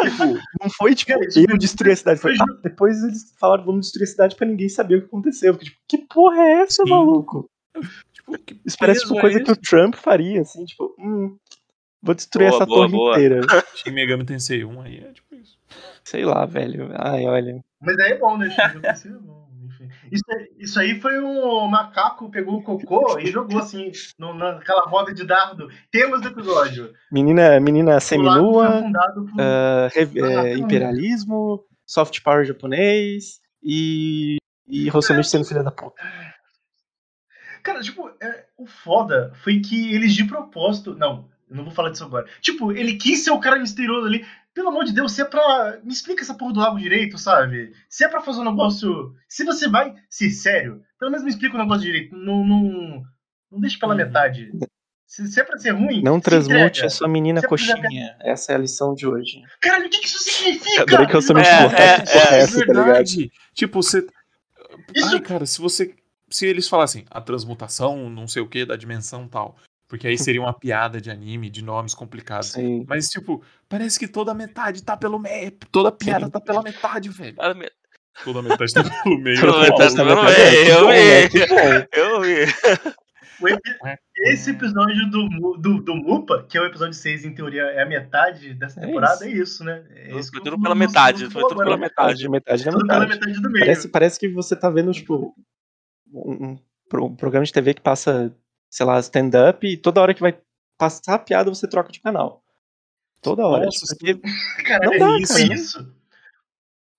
Tipo, não foi tipo, Cara, eu destruir a cidade. Foi, ah, depois eles falaram, vamos destruir a cidade pra ninguém saber o que aconteceu. Eu fiquei, tipo, que porra é essa, Sim. maluco? Tipo, que Isso parece tipo é coisa que o? Trump faria, assim, tipo, hum, vou destruir Boa, essa boa, torre boa. inteira. Shin Megami Tensei 1 aí é tipo isso. Sei lá, velho. Ai, olha. Mas aí é bom, né? Chico? Isso é bom. Isso, aí- isso aí foi um macaco, pegou o cocô e jogou assim, no- naquela roda de dardo. Temos do episódio. Menina, menina seminua, por... ah, re- é, imperialismo, soft power japonês e, e Rossomich sendo filha da puta. Cara, tipo, é, o foda foi que eles de propósito. Não, eu não vou falar disso agora. Tipo, ele quis ser o cara misterioso ali. Pelo amor de Deus, se é pra. Me explica essa porra do lago direito, sabe? Se é pra fazer um negócio. Se você vai ser sério, pelo menos me explica o negócio direito. Não, não, não deixe pela Uhum. metade. Se, se é pra ser ruim. Não se transmute entrega. a sua menina Se coxinha. Essa é a lição de hoje. Caralho, o que, que isso significa? Adorei que eu sou muito É, é, é, é essa, tá ligado? Tipo, você. Isso- Ai, cara, se você. Se eles falassem a transmutação, não sei o que, da dimensão tal. Porque aí seria uma piada de anime, de nomes complicados. Sim. Mas, tipo, parece que toda metade tá pelo meio. Toda piada tá pela metade, velho. Toda metade tá pelo meio. Toda metade Nossa, tá pelo meio, eu vi. Eu vi. Epi- Esse episódio do, do, do Mupa, que é o episódio 6, em teoria, é a metade dessa É temporada, isso. é isso, né? É Foi isso que tudo pela metade, foi tudo pela metade. De metade da Tudo pela metade. metade do meio. Parece, parece que você tá vendo, tipo, um, um um programa de TV que passa, sei lá, stand-up e toda hora que vai passar a piada você troca de canal. Toda hora. Nossa, tipo, porque Cara, Não é dá, isso, cara, é isso.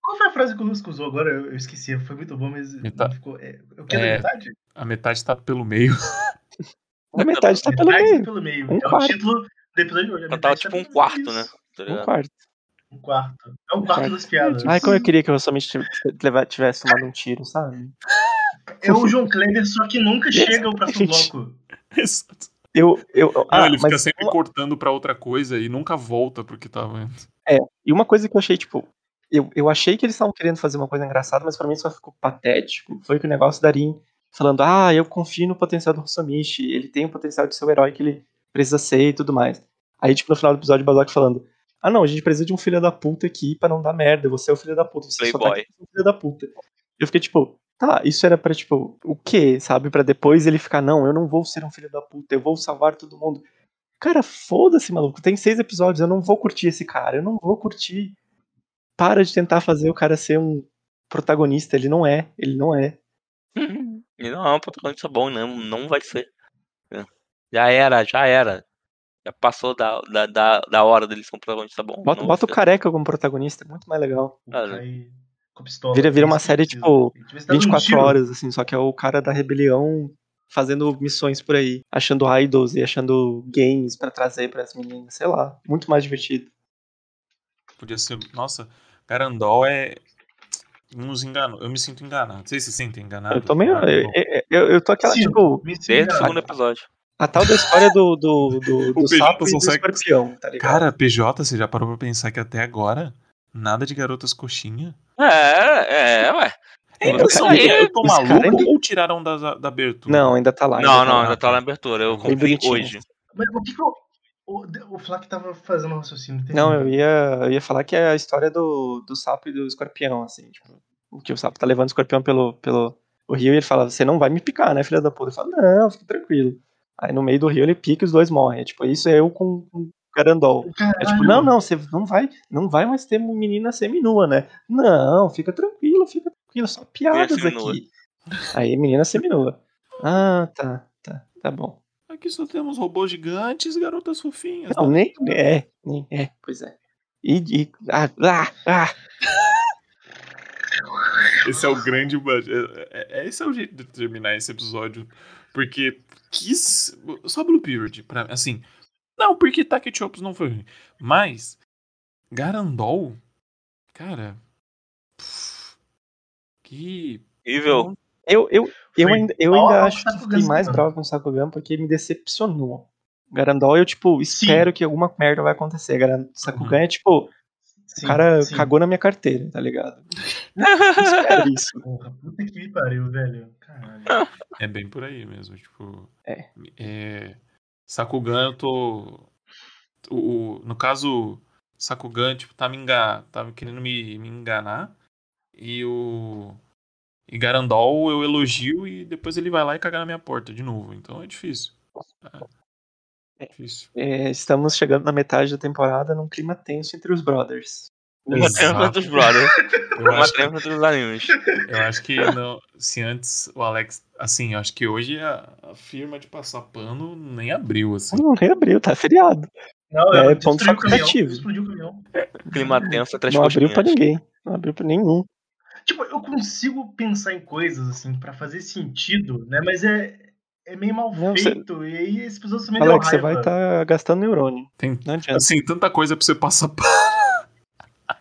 Qual foi a frase que o Lusco usou agora? Eu, eu esqueci, foi muito bom, mas não ficou. É, o que é, É. da metade? A metade tá pelo meio. a metade tá pelo metade meio. pelo meio. Um é quarto. o título do episódio de hoje. a tá tipo um pelo quarto, meio, né? isso. Tá Um quarto. Um quarto. É um quarto quarto. das piadas. Ai, como eu queria que eu somente tivesse tomado um tiro, sabe? É o João Kleber, só que nunca chega ao próximo bloco. Exato. Eu, eu, Não, ah, ele fica sempre uma- cortando pra outra coisa e nunca volta pro que tava antes. E uma coisa que eu achei, tipo, eu, eu achei que eles estavam querendo fazer uma coisa engraçada, mas pra mim só ficou patético. Foi que o negócio da Rin falando, ah, eu confio no potencial do Hosomichi, ele tem o potencial de ser o herói que ele precisa ser e tudo mais. Aí, tipo, no final do episódio, o Bazok falando, ah, não, a gente precisa de um filho da puta aqui pra não dar merda, você é o filho da puta, você só tá Playboy. aqui o filho da puta. Eu fiquei, tipo, tá, isso era pra, tipo, o quê, sabe? Pra depois ele ficar, não, eu não vou ser um filho da puta, eu vou salvar todo mundo. Cara, foda-se, maluco. Tem seis episódios, eu não vou curtir esse cara, eu não vou curtir. Para de tentar fazer o cara ser um protagonista, ele não é, ele não é. Ele não é um protagonista bom, não, não vai ser. Já era, já era. Já passou da, da, da, da hora dele ser um protagonista bom. Bota, bota o careca como protagonista, é muito mais legal. O Cara. Com pistola. Vira- vira uma série, tipo, Ele devia estar dando um 24 tiro. horas, assim, só que é o cara da rebelião fazendo missões por aí, achando idols e achando games pra trazer pras meninas, sei lá, muito mais divertido. Podia ser. Nossa, Garandol é. Nos enganou. Eu me sinto enganado. Vocês se sentem enganados? Eu tô meio. Ah, Eu, eu, eu- eu tô aquela, Sim, tipo, Desde o enganado. segundo episódio. a tal da história do, do, do, do sapo e do sai- escorpião, tá ligado? Cara, PJ, você já parou pra pensar que até agora nada de garotas coxinha? É, é, ué. É, Eles cara, são- eu tô maluco cara é- ou tiraram da, da abertura? Não, ainda tá lá. Não, ainda tá não, lá. ainda tá na abertura. Eu Bem comprei hoje. Mas o que que eu... O, o Flak tava fazendo um raciocínio. Não, eu ia, eu ia falar que é a história do, do sapo e do escorpião, assim, tipo, o que o sapo tá levando o escorpião pelo, pelo o rio e ele fala, você não vai me picar, né, filha da puta? Ele fala, não, fica tranquilo. Aí no meio do rio ele pica e os dois morrem. É, tipo, isso é eu com com o Garandol. É tipo, não, não, você não vai, não vai mais ter uma menina seminua, né? Não, fica tranquilo, fica tranquilo, só piadas aqui. Aí menina seminua. Ah, tá, tá, tá bom. Aqui só temos robôs gigantes e garotas fofinhas. Não, nem é, nem é, pois é. E, e ah, ah, ah, Esse é o grande. é- é- Esse é o jeito de terminar esse episódio. Porque quis. Só Blue Period, pra, assim. Não, porque Taki Chops não foi ruim. Mas. Garandol. Cara. pff, Que. Horrível. Eu, eu, eu ainda, eu ainda acho que fiquei mais mano. bravo com o Sakugan porque me decepcionou. Garandol, eu, tipo, espero que alguma merda vai acontecer. Garan- Sakugan é, tipo, Sim, o cara sim. cagou na minha carteira, tá ligado? Eu espero isso. Porra, puta que me pariu, velho. Caralho. É bem por aí mesmo. Tipo. É. é, Sakugan, eu tô. O, o- no caso, Sakugan, tipo, tá me, enga... tá querendo me, me enganar. E o. E Garandol eu elogio e depois ele vai lá e caga na minha porta de novo. Então é difícil. É, difícil. É, estamos chegando na metade da temporada num clima tenso entre os brothers. Uma trema dos brothers. Eu Uma acho, trema dos animes. eu acho que não, se antes o Alex. Assim, eu acho que hoje a, a firma de passar pano nem abriu, assim. Não, nem abriu, tá feriado. Não, É, eu ponto destruí o caminhão, facultativo. Explodiu o caminhão. Clima tenso atrás não abriu pra ninguém. Não abriu pra nenhum. Tipo, eu consigo pensar em coisas, assim, pra fazer sentido, né? Mas é, é meio mal Não, você- feito. E aí esse episódio também Alex, você vai estar gastando neurônio. Tem, Não adianta. assim, tanta coisa pra você passar pano.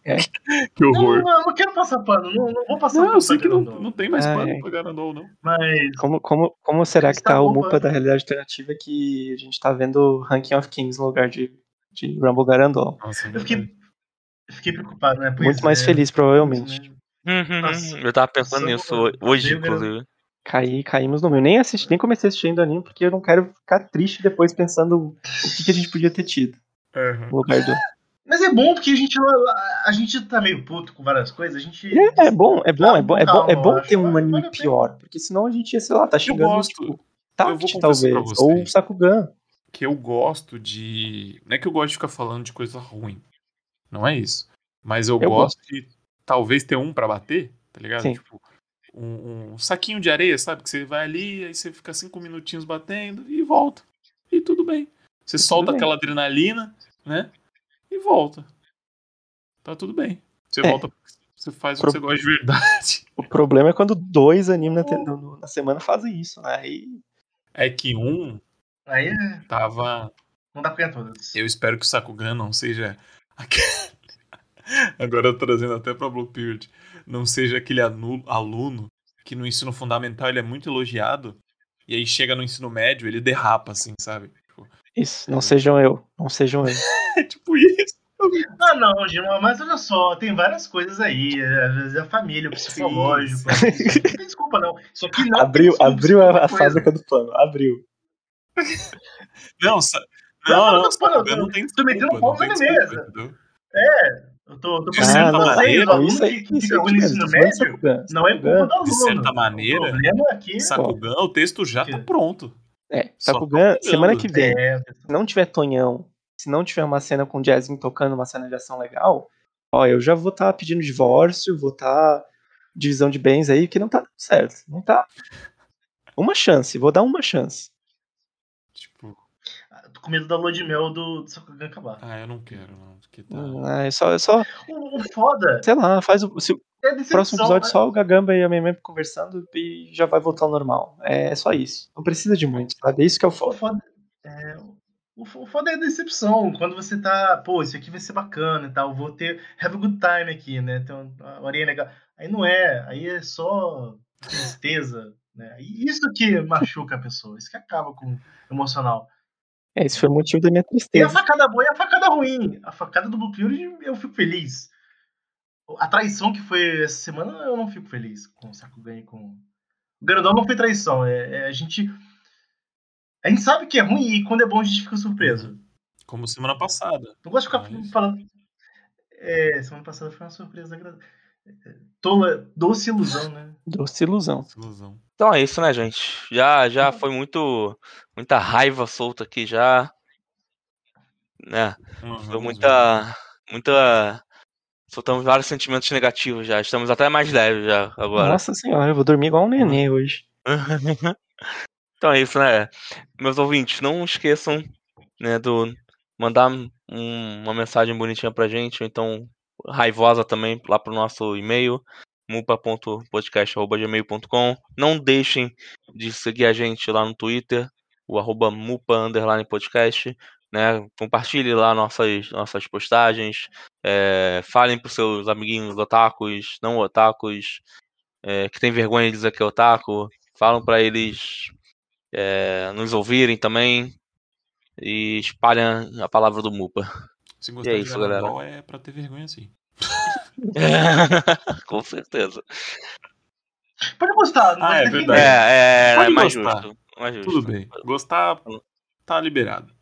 É. que Não, horror. não, eu não quero passar pano. Não, não vou passar Não, pano eu sei que não, não tem mais Ai, pano ai. pra Garandol, não. Mas Como, como, como será que Está tá o. MUPA da realidade alternativa que a gente tá vendo Ranking of Kings no lugar de, de Rumble Garandol? Nossa, eu fiquei, fiquei preocupado, né? Pois Muito mais é, feliz, provavelmente. né? Nossa, Eu tava pensando nisso hoje, inclusive. Caí, caímos no meio. Nem assisti, nem comecei assistindo anime, porque eu não quero ficar triste depois pensando o que, que a gente podia ter tido Uhum. no lugar do. Mas é bom porque a gente, a gente tá meio puto com várias coisas. A gente. É, é bom, é bom, é bom, é bom, é bom ter um anime vale pior. Porque senão a gente ia, sei lá, tá xingando gosto. tipo, Eu Tact, talvez. pra Ou vocês. Sakugan. que eu gosto de. Não é que eu gosto de ficar falando de coisa ruim. Não é isso. Mas eu, Eu gosto de talvez ter um pra bater, tá ligado? Sim. Tipo, um, um saquinho de areia, sabe? Que você vai ali, aí você fica cinco minutinhos batendo e volta. E tudo bem. Você solta bem. aquela adrenalina, né? E volta. Tá tudo bem. Você É. volta. Você faz o Pro- que você gosta de verdade. O problema é quando dois animes na, no- na semana fazem isso. né? Aí. É que um Aí é- tava. não dá pra ganhar todas. Eu espero que o Sakugan não seja. aquele- Agora trazendo até pra Blue Period. Não seja aquele aluno que no ensino fundamental ele é muito elogiado, e aí chega no ensino médio, ele derrapa, assim, sabe? Isso, não sejam eu. Não sejam eu. é tipo isso. Ah, não, Gilmar, mas olha só, tem várias coisas aí. Às vezes a família, o psicológico. Não tem desculpa, não. Isso aqui não Abriu, desculpa, abriu isso é a, a fábrica do pano. Abriu. Não, sa- Não, não, não, não, não, não, não tem tô metendo desculpa, não pau na desculpa, mesa. entendeu? Eu tô, tô De pensando certa maneira, o aluno isso aí, que, que isso fica aí, ruim no ensino falando médio, não é culpa do aluno. De certa maneira, O problema aqui Sakugan, o texto já tá pronto. É, Sakugan, tá semana que vem, é. se não tiver Tonhão, se não tiver uma cena com o Jasmine tocando uma cena de ação legal, ó, eu já vou estar pedindo divórcio, vou estar divisão de bens aí, que não tá dando certo. Não tá. Uma chance, vou dar uma chance. Com medo da lua de mel do, do Sakugan acabar. ah, eu não quero, não. porque tá- Ah, é só, é só, O, o foda sei lá, faz o. Se, o é a decepção. próximo episódio só o Gagamba e a Meme conversando e já vai voltar ao normal. É só isso. Não precisa de muito, sabe? É isso que é o O foda. foda, é, o fo- o foda é a decepção. Quando você tá, pô, isso aqui vai ser bacana e tal, vou ter have a good time aqui, né? Então, uma horinha legal. Aí não é, aí é só tristeza, né? E isso que machuca a pessoa, isso que acaba com o emocional. É, esse foi o motivo da minha Tem a tristeza. facada boa e a facada ruim. A facada do Blue Fury eu fico feliz. A traição que foi essa semana eu não fico feliz com o Sakugan e com. O Grandão não foi traição. É, é a gente. A gente sabe que é ruim e quando é bom a gente fica surpreso. Como semana passada. Não gosto de ficar Mas- falando. É, semana passada foi uma surpresa agradável. Tola, doce ilusão, né? Doce ilusão. Essa ilusão. Então é isso, né, gente? Já, já foi muito. Muita raiva solta aqui já. Né? Uhum, Foi muita. Muita. Soltamos vários sentimentos negativos já. Estamos até mais leves já agora. Nossa senhora, eu vou dormir igual um nenê hoje. então é isso, né? Meus ouvintes, não esqueçam né, do mandar um- uma mensagem bonitinha pra gente, ou então raivosa também lá pro nosso e-mail mupa.podcast.gmail.com Não deixem de seguir a gente lá no Twitter, o arroba mupa podcast, né? Compartilhe lá nossas, nossas postagens, é, falem pros seus amiguinhos otakus, não otakus, é, que tem vergonha de dizer que é otaku, falam pra eles é, nos ouvirem também e espalhem a palavra do Mupa. Se gostar E é de isso, Dragon galera. Ball é pra ter vergonha sim. Com certeza. Pode gostar, não Ah, pode é defender. verdade. É, é, Pode é mais gostar. justo. Mais justo. Tudo bem. Gostar tá liberado.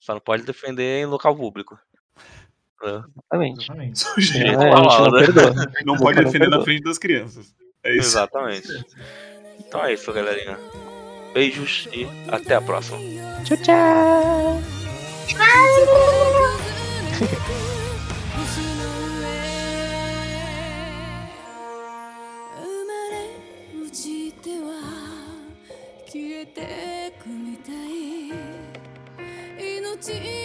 Só não pode defender em local público. É. Exatamente. É, Sujeito não né? perdoa. não pode defender na frente das crianças. É isso. Exatamente. Então é isso, galerinha. Beijos e até a próxima. Tchau, tchau. 星消えてくみたい命